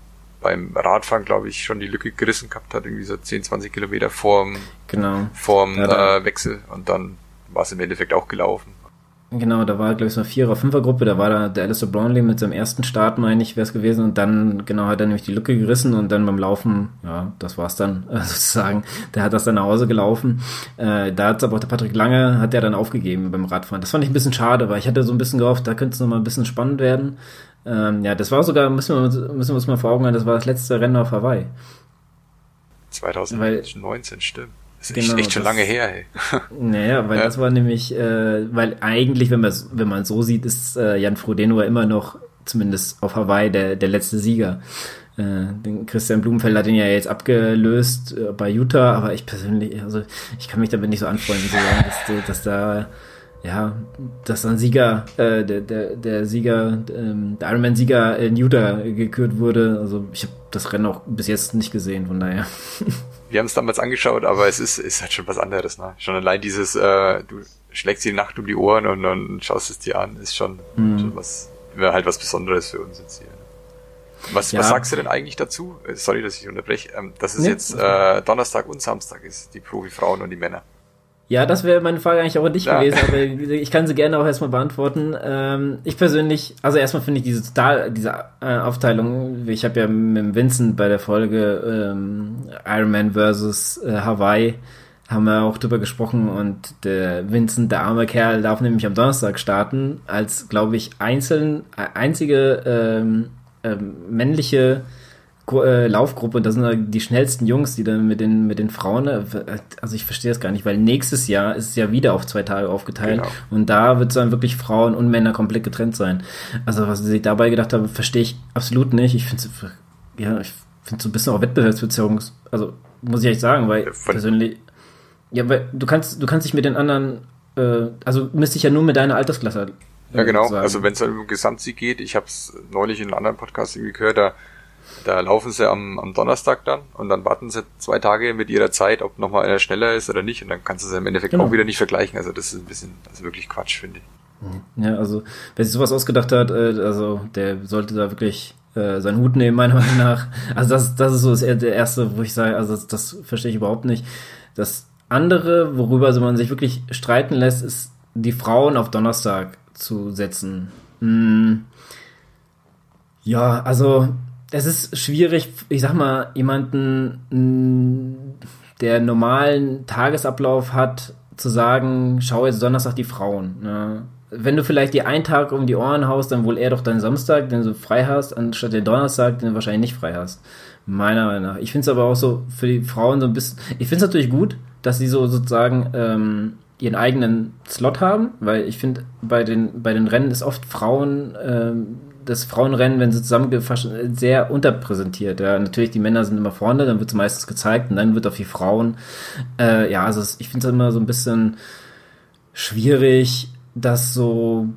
beim Radfahren, glaube ich, schon die Lücke gerissen gehabt hat, irgendwie so 10, 20 Kilometer vorm, genau. vorm ja, äh, Wechsel. Und dann war es im Endeffekt auch gelaufen. Genau, da war, glaube ich, so eine Vierer-, Fünfer-Gruppe. Da war da der Alistair Brownlee mit seinem ersten Start, meine ich, wäre es gewesen. Und dann, genau, hat er nämlich die Lücke gerissen und dann beim Laufen, ja, das war's dann äh, sozusagen. Der hat das dann nach Hause gelaufen. Äh, da hat aber auch der Patrick Lange, hat der dann aufgegeben beim Radfahren. Das fand ich ein bisschen schade, weil ich hatte so ein bisschen gehofft, da könnte es nochmal ein bisschen spannend werden. Ähm, ja, das war sogar, müssen wir, müssen wir uns mal vor Augen haben, das war das letzte Rennen auf Hawaii. 2019, weil, stimmt. Das ist genau, echt, echt schon lange her, ey. Naja, weil ja. das war nämlich, äh, weil eigentlich, wenn man wenn man so sieht, ist äh, Jan Frodeno immer noch, zumindest auf Hawaii, der, der letzte Sieger. Äh, den Christian Blumenfeld hat ihn ja jetzt abgelöst äh, bei Utah, aber ich persönlich, also ich kann mich damit nicht so anfreunden, sagen, dass, dass da ja, dass dann Sieger, äh, der, der, der Sieger, ähm, der Ironman-Sieger in Utah gekürt wurde. Also ich habe das Rennen auch bis jetzt nicht gesehen, von daher. Wir haben es damals angeschaut, aber es ist, ist halt schon was anderes, ne? Schon allein dieses, äh, du schlägst die Nacht um die Ohren und dann schaust es dir an, ist schon, mhm. schon was, wäre halt was Besonderes für uns jetzt hier. Was, ja. was sagst du denn eigentlich dazu? Äh, sorry, dass ich unterbreche, ähm, dass es nee, jetzt äh, Donnerstag und Samstag ist, die Profi-Frauen und die Männer. Ja, das wäre meine Frage eigentlich auch an dich ja. gewesen, aber ich kann sie gerne auch erstmal beantworten. Ähm, ich persönlich, also erstmal finde ich diese total, diese äh, Aufteilung, ich habe ja mit Vincent bei der Folge ähm, Iron Man versus äh, Hawaii haben wir auch drüber gesprochen und der Vincent, der arme Kerl, darf nämlich am Donnerstag starten, als, glaube ich, einzeln, äh, einzige ähm, ähm, männliche Laufgruppe und das sind die schnellsten Jungs, die dann mit den, mit den Frauen, äh, also ich verstehe das gar nicht, weil nächstes Jahr ist es ja wieder auf zwei Tage aufgeteilt genau. und da wird es dann wirklich Frauen und Männer komplett getrennt sein. Also was sie sich dabei gedacht haben, verstehe ich absolut nicht. Ich finde es, ja, ich finde so ein bisschen auch Wettbewerbsbeziehung, also muss ich echt sagen, weil Von persönlich, ja, weil du kannst, du kannst dich mit den anderen, äh, also misst dich ja nur mit deiner Altersklasse. Äh, ja, genau. Sagen. Also wenn es um Gesamtsieg geht, ich habe es neulich in einem anderen Podcast irgendwie gehört, da da laufen sie am, am Donnerstag dann und dann warten sie zwei Tage mit ihrer Zeit, ob nochmal einer schneller ist oder nicht und dann kannst du es im Endeffekt genau. auch wieder nicht vergleichen. Also das ist ein bisschen, also wirklich Quatsch, finde ich. Ja, also wer sich sowas ausgedacht hat, äh, also der sollte da wirklich äh, seinen Hut nehmen, meiner Meinung nach. Also das, das ist so das, der erste, wo ich sage, also das, das verstehe ich überhaupt nicht. Das andere, worüber man sich wirklich streiten lässt, ist die Frauen auf Donnerstag zu setzen. Hm. Ja, also es ist schwierig, ich sag mal, jemanden, mm, der normalen Tagesablauf hat, zu sagen, schau jetzt Donnerstag die Frauen. Ne? Wenn du vielleicht die einen Tag um die Ohren haust, dann wohl eher doch deinen Samstag, den du frei hast, anstatt den Donnerstag, den du wahrscheinlich nicht frei hast. Meiner Meinung nach. Ich finde es aber auch so für die Frauen so ein bisschen. Ich finde es natürlich gut, dass sie so sozusagen ähm, ihren eigenen Slot haben, weil ich finde, bei den, bei den Rennen ist oft Frauen ähm, das Frauenrennen, wenn sie zusammengefasst sehr unterpräsentiert. Ja, natürlich, die Männer sind immer vorne, dann wird es meistens gezeigt und dann wird auf die Frauen. Äh, ja, also ich finde es immer so ein bisschen schwierig, das so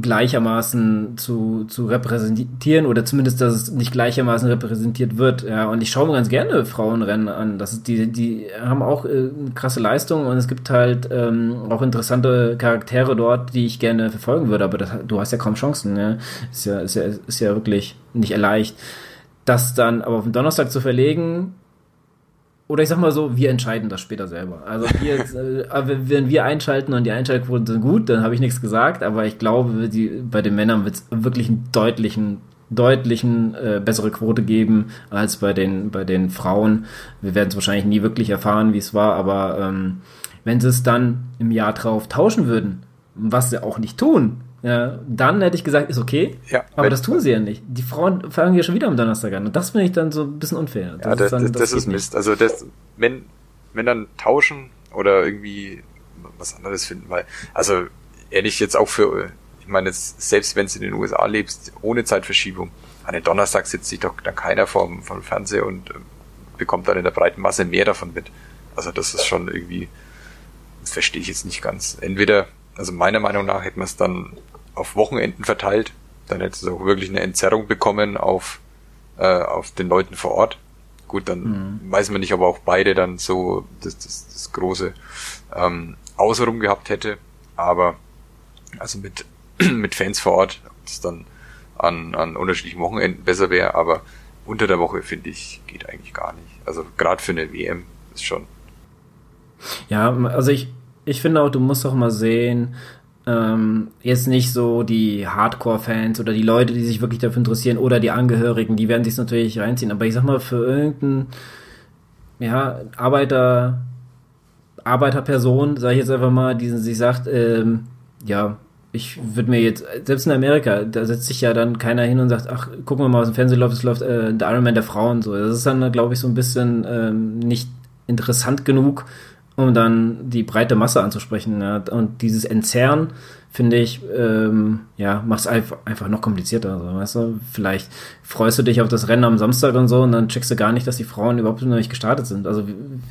gleichermaßen zu, zu repräsentieren oder zumindest, dass es nicht gleichermaßen repräsentiert wird. Ja, und ich schaue mir ganz gerne Frauenrennen an. Das ist die, die haben auch äh, krasse Leistungen und es gibt halt ähm, auch interessante Charaktere dort, die ich gerne verfolgen würde, aber das, du hast ja kaum Chancen. Ja? Ist ja, ist ja, ist ja wirklich nicht erleicht. Das dann aber auf den Donnerstag zu verlegen, oder ich sag mal so, wir entscheiden das später selber. Also wir, äh, wenn wir einschalten und die Einschaltquoten sind gut, dann habe ich nichts gesagt, aber ich glaube, die, bei den Männern wird es wirklich einen deutlichen, deutlichen äh, bessere Quote geben als bei den, bei den Frauen. Wir werden es wahrscheinlich nie wirklich erfahren, wie es war, aber ähm, wenn sie es dann im Jahr drauf tauschen würden, was sie auch nicht tun, ja, dann hätte ich gesagt, ist okay. Ja, aber das tun sie ja nicht. Die Frauen fangen ja schon wieder am Donnerstag an. Und das finde ich dann so ein bisschen unfair. Das ja, das, ist, dann, das, das ist Mist. Also das, wenn, wenn dann tauschen oder irgendwie was anderes finden, weil, also ehrlich jetzt auch für, ich meine, selbst wenn du in den USA lebst, ohne Zeitverschiebung, an den Donnerstag sitzt sich doch dann keiner vom, vom Fernseher und äh, bekommt dann in der breiten Masse mehr davon mit. Also das ist schon irgendwie, das verstehe ich jetzt nicht ganz. Entweder, also meiner Meinung nach hätte man es dann auf Wochenenden verteilt. Dann hätte es auch wirklich eine Entzerrung bekommen auf, äh, auf den Leuten vor Ort. Gut, dann mhm. weiß man nicht, ob auch beide dann so das, das, das große ähm, Außenrum gehabt hätte. Aber also mit, mit Fans vor Ort, ob es dann an, an unterschiedlichen Wochenenden besser wäre, aber unter der Woche finde ich, geht eigentlich gar nicht. Also gerade für eine WM ist schon. Ja, also ich, ich finde auch, du musst auch mal sehen, ähm, jetzt nicht so die Hardcore-Fans oder die Leute, die sich wirklich dafür interessieren oder die Angehörigen, die werden sich natürlich reinziehen. Aber ich sag mal, für irgendeinen ja, Arbeiter, Arbeiterperson, sage ich jetzt einfach mal, die sich sagt, ähm, ja, ich würde mir jetzt, selbst in Amerika, da setzt sich ja dann keiner hin und sagt, ach, gucken wir mal, was im Fernsehen läuft, es läuft äh, der Ironman der Frauen so. Das ist dann, glaube ich, so ein bisschen ähm, nicht interessant genug, um dann die breite Masse anzusprechen. Ja. Und dieses Entzerren finde ich, ähm, ja, mach's einfach, einfach noch komplizierter. Also, weißt du, vielleicht freust du dich auf das Rennen am Samstag und so und dann checkst du gar nicht, dass die Frauen überhaupt noch nicht gestartet sind. Also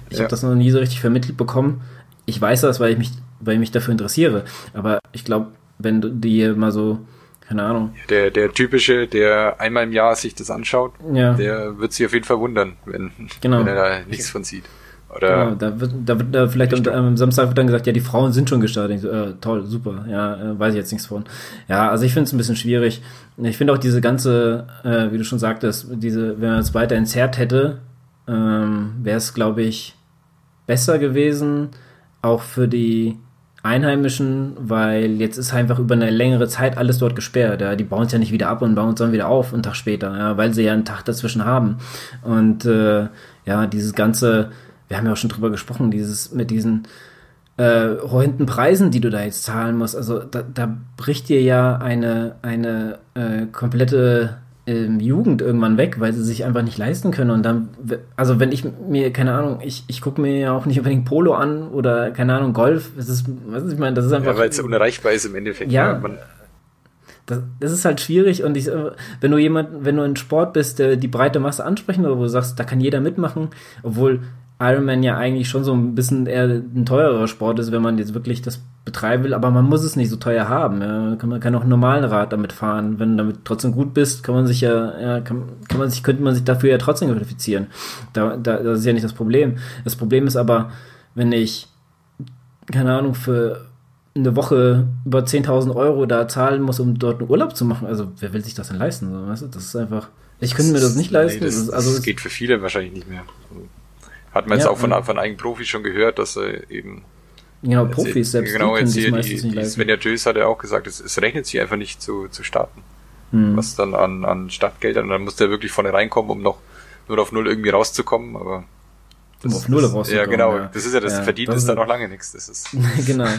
ich ja. habe das noch nie so richtig vermittelt bekommen. Ich weiß das, weil ich mich, weil ich mich dafür interessiere. Aber ich glaube, wenn du dir mal so keine Ahnung. Der, der typische, der einmal im Jahr sich das anschaut, ja. der wird sich auf jeden Fall wundern, wenn, genau. wenn er da nichts von sieht. Oder genau, da wird, da wird da vielleicht am, am Samstag wird dann gesagt, ja, die Frauen sind schon gestartet. So, äh, toll, super, ja, äh, weiß ich jetzt nichts von. Ja, also ich finde es ein bisschen schwierig. Ich finde auch diese ganze, äh, wie du schon sagtest, diese, wenn man es weiter entzerrt hätte, ähm, wäre es, glaube ich, besser gewesen, auch für die Einheimischen, weil jetzt ist einfach über eine längere Zeit alles dort gesperrt. Ja. Die bauen es ja nicht wieder ab und bauen es dann wieder auf einen Tag später, ja, weil sie ja einen Tag dazwischen haben. Und äh, ja, dieses ganze, wir haben ja auch schon drüber gesprochen, dieses mit diesen äh, horrenden Preisen, die du da jetzt zahlen musst. Also da, da bricht dir ja eine, eine äh, komplette ähm, Jugend irgendwann weg, weil sie sich einfach nicht leisten können. Und dann, also wenn ich mir, keine Ahnung, ich, ich gucke mir ja auch nicht unbedingt Polo an oder, keine Ahnung, Golf. Das ist, was ich meine, das ist einfach. Ja, weil es unerreichbar ist im Endeffekt. Ja. ja man, das, das ist halt schwierig und ich, wenn du jemand, wenn du ein Sport bist, der die breite Masse ansprechen oder wo du sagst, da kann jeder mitmachen, obwohl Ironman ja eigentlich schon so ein bisschen eher ein teurerer Sport ist, wenn man jetzt wirklich das betreiben will, aber man muss es nicht so teuer haben. Ja. Man kann auch einen normalen Rad damit fahren. Wenn du damit trotzdem gut bist, kann man sich ja, ja kann, kann man sich, könnte man sich dafür ja trotzdem qualifizieren. Da, da, das ist ja nicht das Problem. Das Problem ist aber, wenn ich, keine Ahnung, für eine Woche über 10.000 Euro da zahlen muss, um dort einen Urlaub zu machen, also wer will sich das denn leisten? weißt du? Das ist einfach, ich könnte mir das nicht leisten. Nee, das, also, das geht für viele wahrscheinlich nicht mehr. Hat man jetzt ja, auch von, von eigenen Profis schon gehört, dass er eben Genau, Profis selbst. Genau, jetzt hier die, die Svenja Jös hat ja auch gesagt, es, es rechnet sich einfach nicht zu, zu starten. Hm. Was dann an, an Stadtgeldern, dann muss der wirklich vorne reinkommen, um noch nur auf Null irgendwie rauszukommen, aber das, um auf Null rauszukommen. Ja, genau. Ja. Das ist ja das ja, verdient ist dann noch lange nichts. Das ist. genau.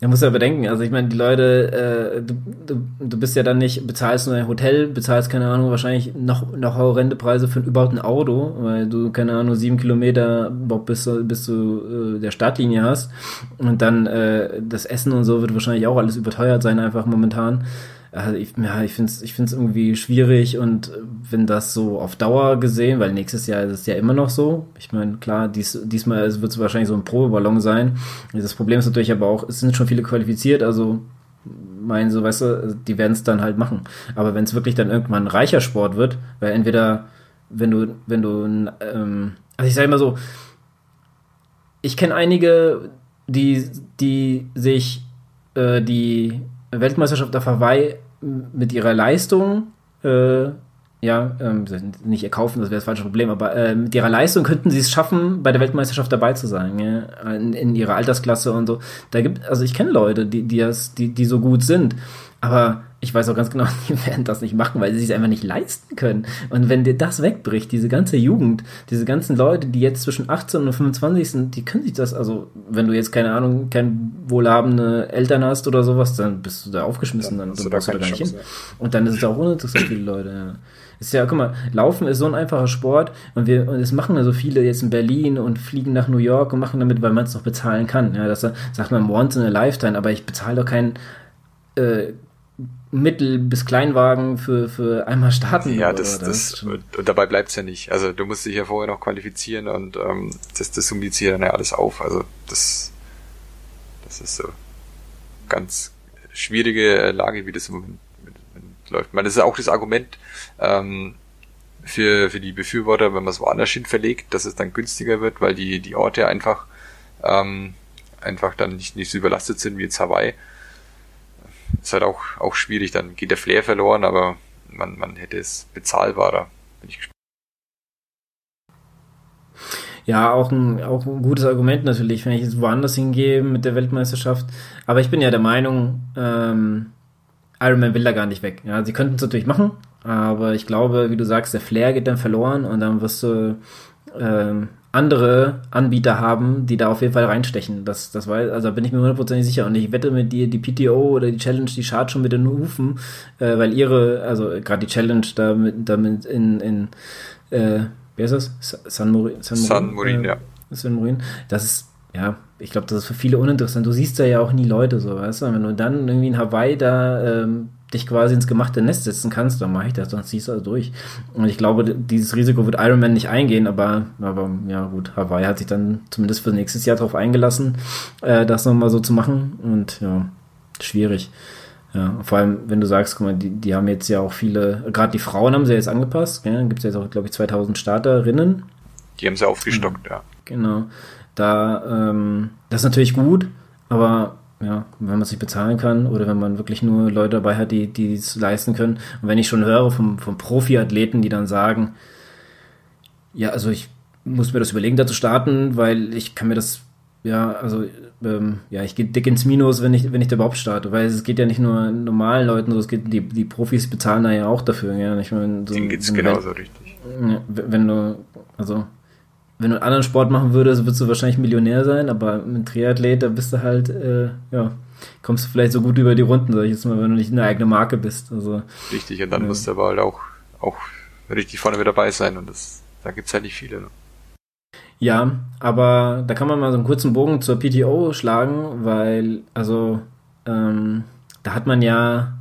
Ja, muss ja bedenken, also ich meine, die Leute, äh, du, du, du bist ja dann nicht, bezahlst nur ein Hotel, bezahlst, keine Ahnung, wahrscheinlich noch, noch horrende Preise für überhaupt ein Auto, weil du, keine Ahnung, sieben Kilometer bis, bis zu äh, der Startlinie hast. Und dann äh, das Essen und so wird wahrscheinlich auch alles überteuert sein, einfach momentan also ich, ja, ich finde es ich find's irgendwie schwierig und wenn das so auf Dauer gesehen, weil nächstes Jahr ist es ja immer noch so. Ich meine, klar, dies, diesmal wird es wahrscheinlich so ein Probeballon sein. Das Problem ist natürlich aber auch, es sind schon viele qualifiziert, also meinen so, weißt du, die werden es dann halt machen. Aber wenn es wirklich dann irgendwann ein reicher Sport wird, weil entweder, wenn du, wenn du, ähm, also ich sage immer so, ich kenne einige, die, die sich äh, die Weltmeisterschaft auf Hawaii mit ihrer Leistung, äh, ja, ähm, nicht erkaufen, das wäre das falsche Problem, aber äh, mit ihrer Leistung könnten sie es schaffen, bei der Weltmeisterschaft dabei zu sein, ja? in, in ihrer Altersklasse und so. Da gibt, also ich kenne Leute, die, die, das, die, die so gut sind, aber ich weiß auch ganz genau, die werden das nicht machen, weil sie es einfach nicht leisten können. Und wenn dir das wegbricht, diese ganze Jugend, diese ganzen Leute, die jetzt zwischen 18 und 25 sind, die können sich das, also wenn du jetzt keine Ahnung, kein wohlhabende Eltern hast oder sowas, dann bist du da aufgeschmissen, dann, dann brauchst du da gar nicht hin. Und dann ist es auch uninteressant die Leute, ja. Ist ja, guck mal, Laufen ist so ein einfacher Sport und wir, und es machen ja so viele jetzt in Berlin und fliegen nach New York und machen damit, weil man es noch bezahlen kann. Ja, das sagt man once in a lifetime, aber ich bezahle doch keinen, äh, Mittel- bis Kleinwagen für, für einmal starten. Ja, das, das, das und dabei bleibt's ja nicht. Also du musst dich ja vorher noch qualifizieren und ähm, das, das summiert sich dann ja alles auf. Also das, das ist so ganz schwierige Lage, wie das im Moment, läuft. Meine, das ist auch das Argument ähm, für, für die Befürworter, wenn man es woanders hin verlegt, dass es dann günstiger wird, weil die, die Orte einfach ähm, einfach dann nicht, nicht so überlastet sind wie jetzt Hawaii ist halt auch, auch schwierig, dann geht der Flair verloren, aber man, man hätte es bezahlbarer. Bin ich gespannt. Ja, auch ein, auch ein gutes Argument natürlich, wenn ich jetzt woanders hingehe mit der Weltmeisterschaft. Aber ich bin ja der Meinung, ähm, Ironman will da gar nicht weg. Ja, sie könnten es natürlich machen, aber ich glaube, wie du sagst, der Flair geht dann verloren und dann wirst du ähm, andere Anbieter haben, die da auf jeden Fall reinstechen. Das, das war, also da bin ich mir hundertprozentig sicher. Und ich wette mit dir, die PTO oder die Challenge, die schart schon mit den Hufen, äh, weil ihre, also gerade die Challenge damit, damit in, in äh, wer ist das? San Morin? San Morin, San Morin äh, ja. San Morin. Das ist ja, ich glaube, das ist für viele uninteressant. Du siehst da ja auch nie Leute so, weißt du? Wenn du dann irgendwie in Hawaii da ähm, dich quasi ins gemachte Nest setzen kannst, dann mache ich das, sonst ziehst du also durch. Und ich glaube, dieses Risiko wird Ironman nicht eingehen, aber, aber ja gut, Hawaii hat sich dann zumindest für nächstes Jahr darauf eingelassen, äh, das nochmal so zu machen. Und ja, schwierig. Ja, vor allem, wenn du sagst, guck mal, die, die haben jetzt ja auch viele, gerade die Frauen haben sie jetzt angepasst, ja, gibt es jetzt auch, glaube ich, 2000 Starterinnen. Die haben sie aufgestockt, ja. Genau. Da, ähm, das ist natürlich gut, aber ja, wenn man es nicht bezahlen kann oder wenn man wirklich nur Leute dabei hat, die, die es leisten können. Und wenn ich schon höre vom, vom Profi-Athleten, die dann sagen, ja, also ich muss mir das überlegen, da zu starten, weil ich kann mir das, ja, also, ähm, ja, ich gehe dick ins Minus, wenn ich, wenn ich da überhaupt starte, weil es geht ja nicht nur normalen Leuten so, es geht, die, die Profis bezahlen da ja auch dafür, ja. Ich meine, so, Denen geht's genauso richtig. Wenn du, also, wenn du einen anderen Sport machen würdest, würdest du wahrscheinlich Millionär sein, aber mit Triathlet, da bist du halt, äh, ja, kommst du vielleicht so gut über die Runden, sag ich jetzt mal, wenn du nicht eine eigene Marke bist. Also, richtig, und dann ja. musst du aber halt auch, auch richtig vorne mit dabei sein und das, da gibt's halt nicht viele. Ne? Ja, aber da kann man mal so einen kurzen Bogen zur PTO schlagen, weil, also, ähm, da hat man ja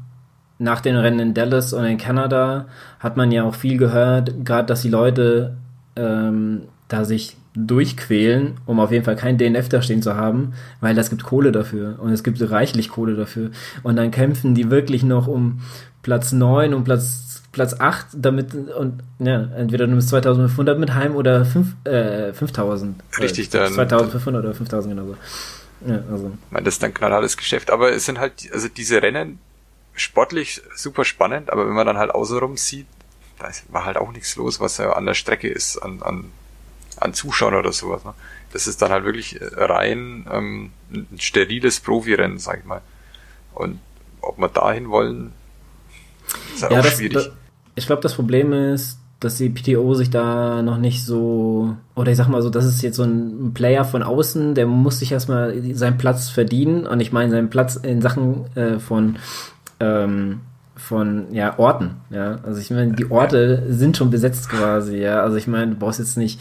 nach den Rennen in Dallas und in Kanada hat man ja auch viel gehört, gerade dass die Leute ähm, da sich durchquälen, um auf jeden Fall kein DNF da stehen zu haben, weil das gibt Kohle dafür und es gibt reichlich Kohle dafür. Und dann kämpfen die wirklich noch um Platz 9 und Platz, Platz 8, damit und ja, entweder du bist 2500 mit heim oder 5, äh, 5000. Richtig, dann. 2500 oder 5000 genau so. Ja, also. Ich meine, das ist dann knallhartes Geschäft, aber es sind halt, also diese Rennen sportlich super spannend, aber wenn man dann halt außenrum sieht, da war halt auch nichts los, was ja an der Strecke ist, an, an an Zuschauern oder sowas. Ne? Das ist dann halt wirklich rein ähm, ein steriles Profirennen, sag ich mal. Und ob wir dahin wollen, ist halt ja, auch das, schwierig. Das, ich glaube, das Problem ist, dass die PTO sich da noch nicht so, oder ich sag mal so, das ist jetzt so ein Player von außen, der muss sich erstmal seinen Platz verdienen. Und ich meine seinen Platz in Sachen äh, von ähm, von ja, Orten, ja. Also ich meine, die Orte sind schon besetzt quasi, ja. Also ich meine, du brauchst jetzt nicht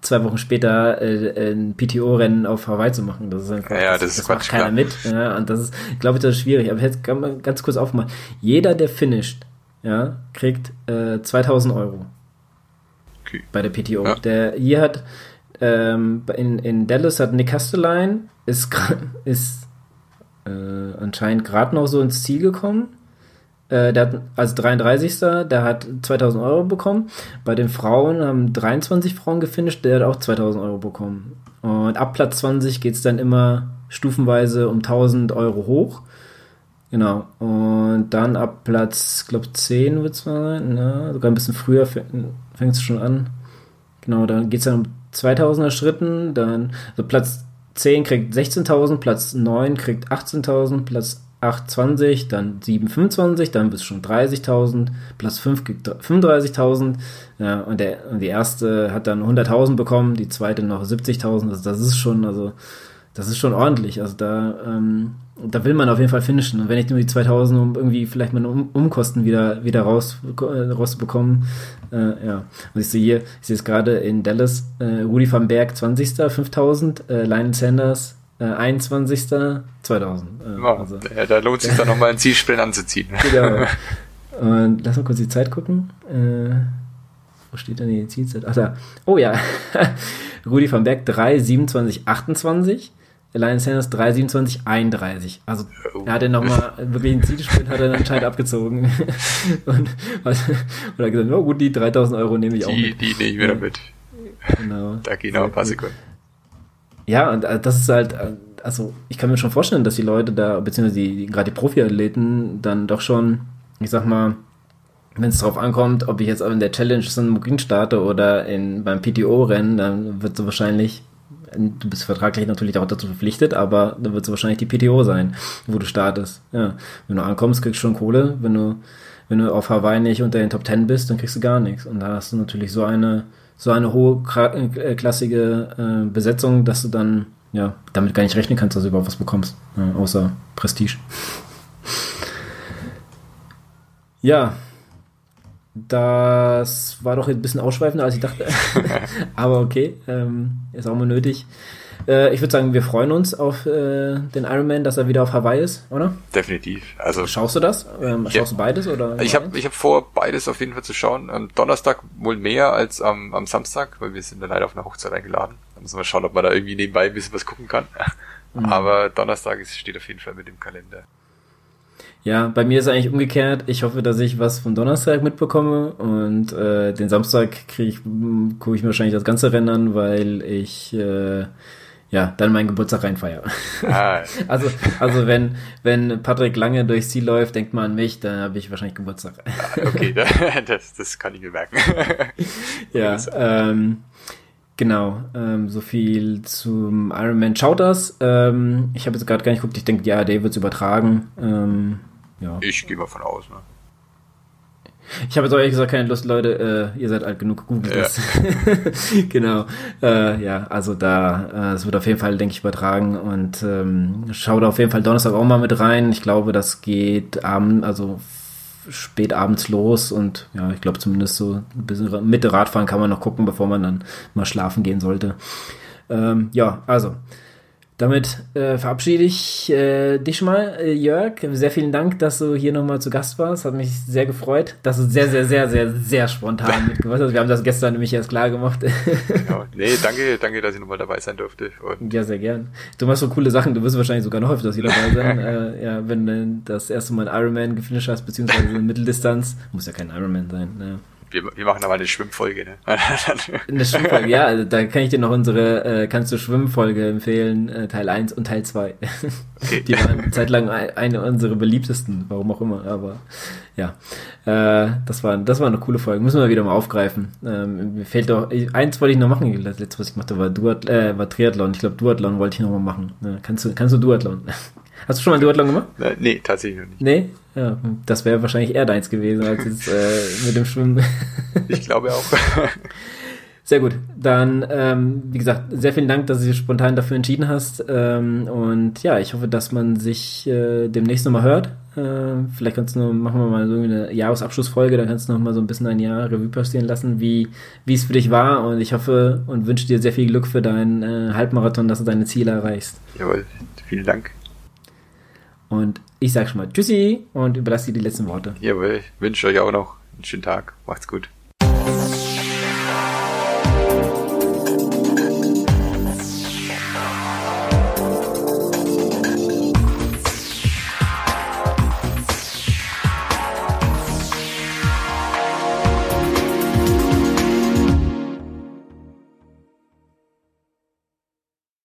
zwei Wochen später äh, ein PTO-Rennen auf Hawaii zu machen. Das ist einfach, ja, das, das, ist das Quatsch, macht keiner klar. mit. Ja, und das ist, glaube ich, das ist schwierig. Aber jetzt kann man ganz kurz aufmachen. Jeder, der finisht, ja, kriegt äh, 2000 Euro Okay. bei der PTO. Ja. Der hier hat ähm, in, in Dallas hat Nick Castelline ist, ist äh, anscheinend gerade noch so ins Ziel gekommen. Äh, der hat als 33. Der hat 2000 Euro bekommen. Bei den Frauen haben 23 Frauen gefinisht, der hat auch 2000 Euro bekommen. Und ab Platz 20 geht es dann immer stufenweise um 1000 Euro hoch. Genau. Und dann ab Platz, glaube 10 wird es sein, ne? sogar ein bisschen früher fängt es schon an. Genau, dann geht es dann um 2000er Schritten, dann also Platz 10 kriegt 16.000, Platz 9 kriegt 18.000, Platz 8 20, dann 7 25, dann bist du schon 30.000, Platz 5 kriegt 35.000 ja, und, und die erste hat dann 100.000 bekommen, die zweite noch 70.000, also das ist schon, also das ist schon ordentlich, also da, ähm, da will man auf jeden Fall finishen und wenn ich nur die 2000, um irgendwie vielleicht meine um Umkosten wieder, wieder raus, äh, rauszubekommen, äh, ja. Und ich sehe hier, ich sehe es gerade in Dallas, äh, Rudi van Berg 20. 5000, äh, Lionel Sanders äh, 21. 2000. Äh, Ja, also, ja, da lohnt sich dann nochmal einen Zielsprint anzuziehen. genau. Und lass mal kurz die Zeit gucken. Äh, wo steht denn die Zielzeit? Ach da. Oh ja. Rudi van Berg 3, 27, 28. Lionel Sanders 3, 27, 31. Also Oh. er hat ja nochmal wirklich einen Zielsprint hat er dann anscheinend abgezogen. Und, er hat gesagt, oh gut, die 3000 Euro nehme ich auch Die, mit. die nehme ich wieder mit. Genau. Da gehen noch ein paar Sekunden. Ja, und äh, das ist halt, äh, also ich kann mir schon vorstellen, dass die Leute da, beziehungsweise die, die gerade die Profiathleten, dann doch schon, ich sag mal, wenn es drauf ankommt, ob ich jetzt in der Challenge San Morin starte oder in, beim PTO-Rennen, dann wird so wahrscheinlich, du bist vertraglich natürlich auch dazu verpflichtet, aber dann wird es wahrscheinlich die PTO sein, wo du startest. Ja, wenn du ankommst, kriegst du schon Kohle. Wenn du, wenn du auf Hawaii nicht unter den Top 10 bist, dann kriegst du gar nichts. Und da hast du natürlich so eine, so eine hohe, äh, klassige äh, Besetzung, dass du dann ja damit gar nicht rechnen kannst, dass du überhaupt was bekommst, äh, außer Prestige. Ja, Das war doch ein bisschen ausschweifender, als ich dachte. Aber okay, ähm, ist auch mal nötig. Äh, ich würde sagen, wir freuen uns auf äh, den Ironman, dass er wieder auf Hawaii ist, oder? Definitiv. Also schaust du das? Ähm, schaust ja. du beides oder? Ich habe ich hab vor, beides auf jeden Fall zu schauen. Am Donnerstag wohl mehr als am, am Samstag, weil wir sind da leider auf eine Hochzeit eingeladen. Da müssen wir schauen, ob man da irgendwie nebenbei ein bisschen was gucken kann. Mhm. Aber Donnerstag ist, steht auf jeden Fall mit dem Kalender. Ja, bei mir ist eigentlich umgekehrt. Ich hoffe, dass ich was vom Donnerstag mitbekomme und äh, den Samstag kriege ich, gucke ich mir wahrscheinlich das ganze Rennen an, weil ich äh, ja, dann meinen Geburtstag reinfeiern. Ah. also, also wenn, wenn Patrick lange durchs Ziel läuft, denkt man an mich, dann habe ich wahrscheinlich Geburtstag. Ah, okay, das, das kann ich mir merken. ja, ähm, genau, ähm, so viel zum Ironman. Schaut das. Ähm, ich habe jetzt gerade gar nicht geguckt, ich denke, ja, Dave wird es übertragen. Ähm, ja. Ich gehe mal von aus, ne? Ich habe jetzt auch ehrlich gesagt keine Lust, Leute, äh, ihr seid alt genug, googelt ja. das. genau. Äh, ja, also da, äh, es wird auf jeden Fall, denke ich, übertragen und ähm, schaut auf jeden Fall Donnerstag auch mal mit rein. Ich glaube, das geht abend, also spät abends los und ja, ich glaube zumindest so ein bisschen Mitte Radfahren kann man noch gucken, bevor man dann mal schlafen gehen sollte. Ähm, ja, also damit äh, verabschiede ich äh, dich mal, äh, Jörg. Sehr vielen Dank, dass du hier nochmal zu Gast warst. Hat mich sehr gefreut, dass du sehr, sehr, sehr, sehr, sehr spontan mitgemacht hast. Wir haben das gestern nämlich erst klar gemacht. genau. Nee, danke, danke, dass ich nochmal dabei sein durfte. Und ja, sehr gern. Du machst so coole Sachen. Du wirst wahrscheinlich sogar noch öfters hier dabei sein. äh, ja, wenn du das erste Mal einen Ironman gefinisht hast, beziehungsweise eine Mitteldistanz. Muss ja kein Ironman sein. Ne? Wir, wir machen aber eine Schwimmfolge, ne? eine Schwimmfolge, ja, also da kann ich dir noch unsere äh, Kannst du Schwimmfolge empfehlen, äh, Teil 1 und Teil 2. Okay. Die waren zeitlang eine unserer beliebtesten, warum auch immer, aber ja. Äh, das war das war eine coole Folge. Müssen wir wieder mal aufgreifen. Ähm, mir fehlt doch, eins wollte ich noch machen, das letzte, was ich gemacht habe, war, Duat, äh, war Triathlon. Ich glaube, Duathlon wollte ich noch mal machen. Äh, kannst du, kannst du Duathlon? Hast du schon mal Duathlon gemacht? Nee, tatsächlich noch nicht. Nee? Ja, das wäre wahrscheinlich eher deins gewesen als jetzt äh, mit dem Schwimmen. ich glaube auch. Sehr gut. Dann, ähm, wie gesagt, sehr vielen Dank, dass du dich spontan dafür entschieden hast. Ähm, und ja, ich hoffe, dass man sich äh, demnächst nochmal hört. Äh, vielleicht kannst du noch, machen wir mal so eine Jahresabschlussfolge, da kannst du noch mal so ein bisschen ein Jahr Revue passieren lassen, wie, wie es für dich war. Und ich hoffe und wünsche dir sehr viel Glück für deinen äh, Halbmarathon, dass du deine Ziele erreichst. Jawohl, vielen Dank. Und ich sage schon mal Tschüssi und überlasse dir die letzten Worte. Jawohl, wünsche euch auch noch einen schönen Tag. Macht's gut.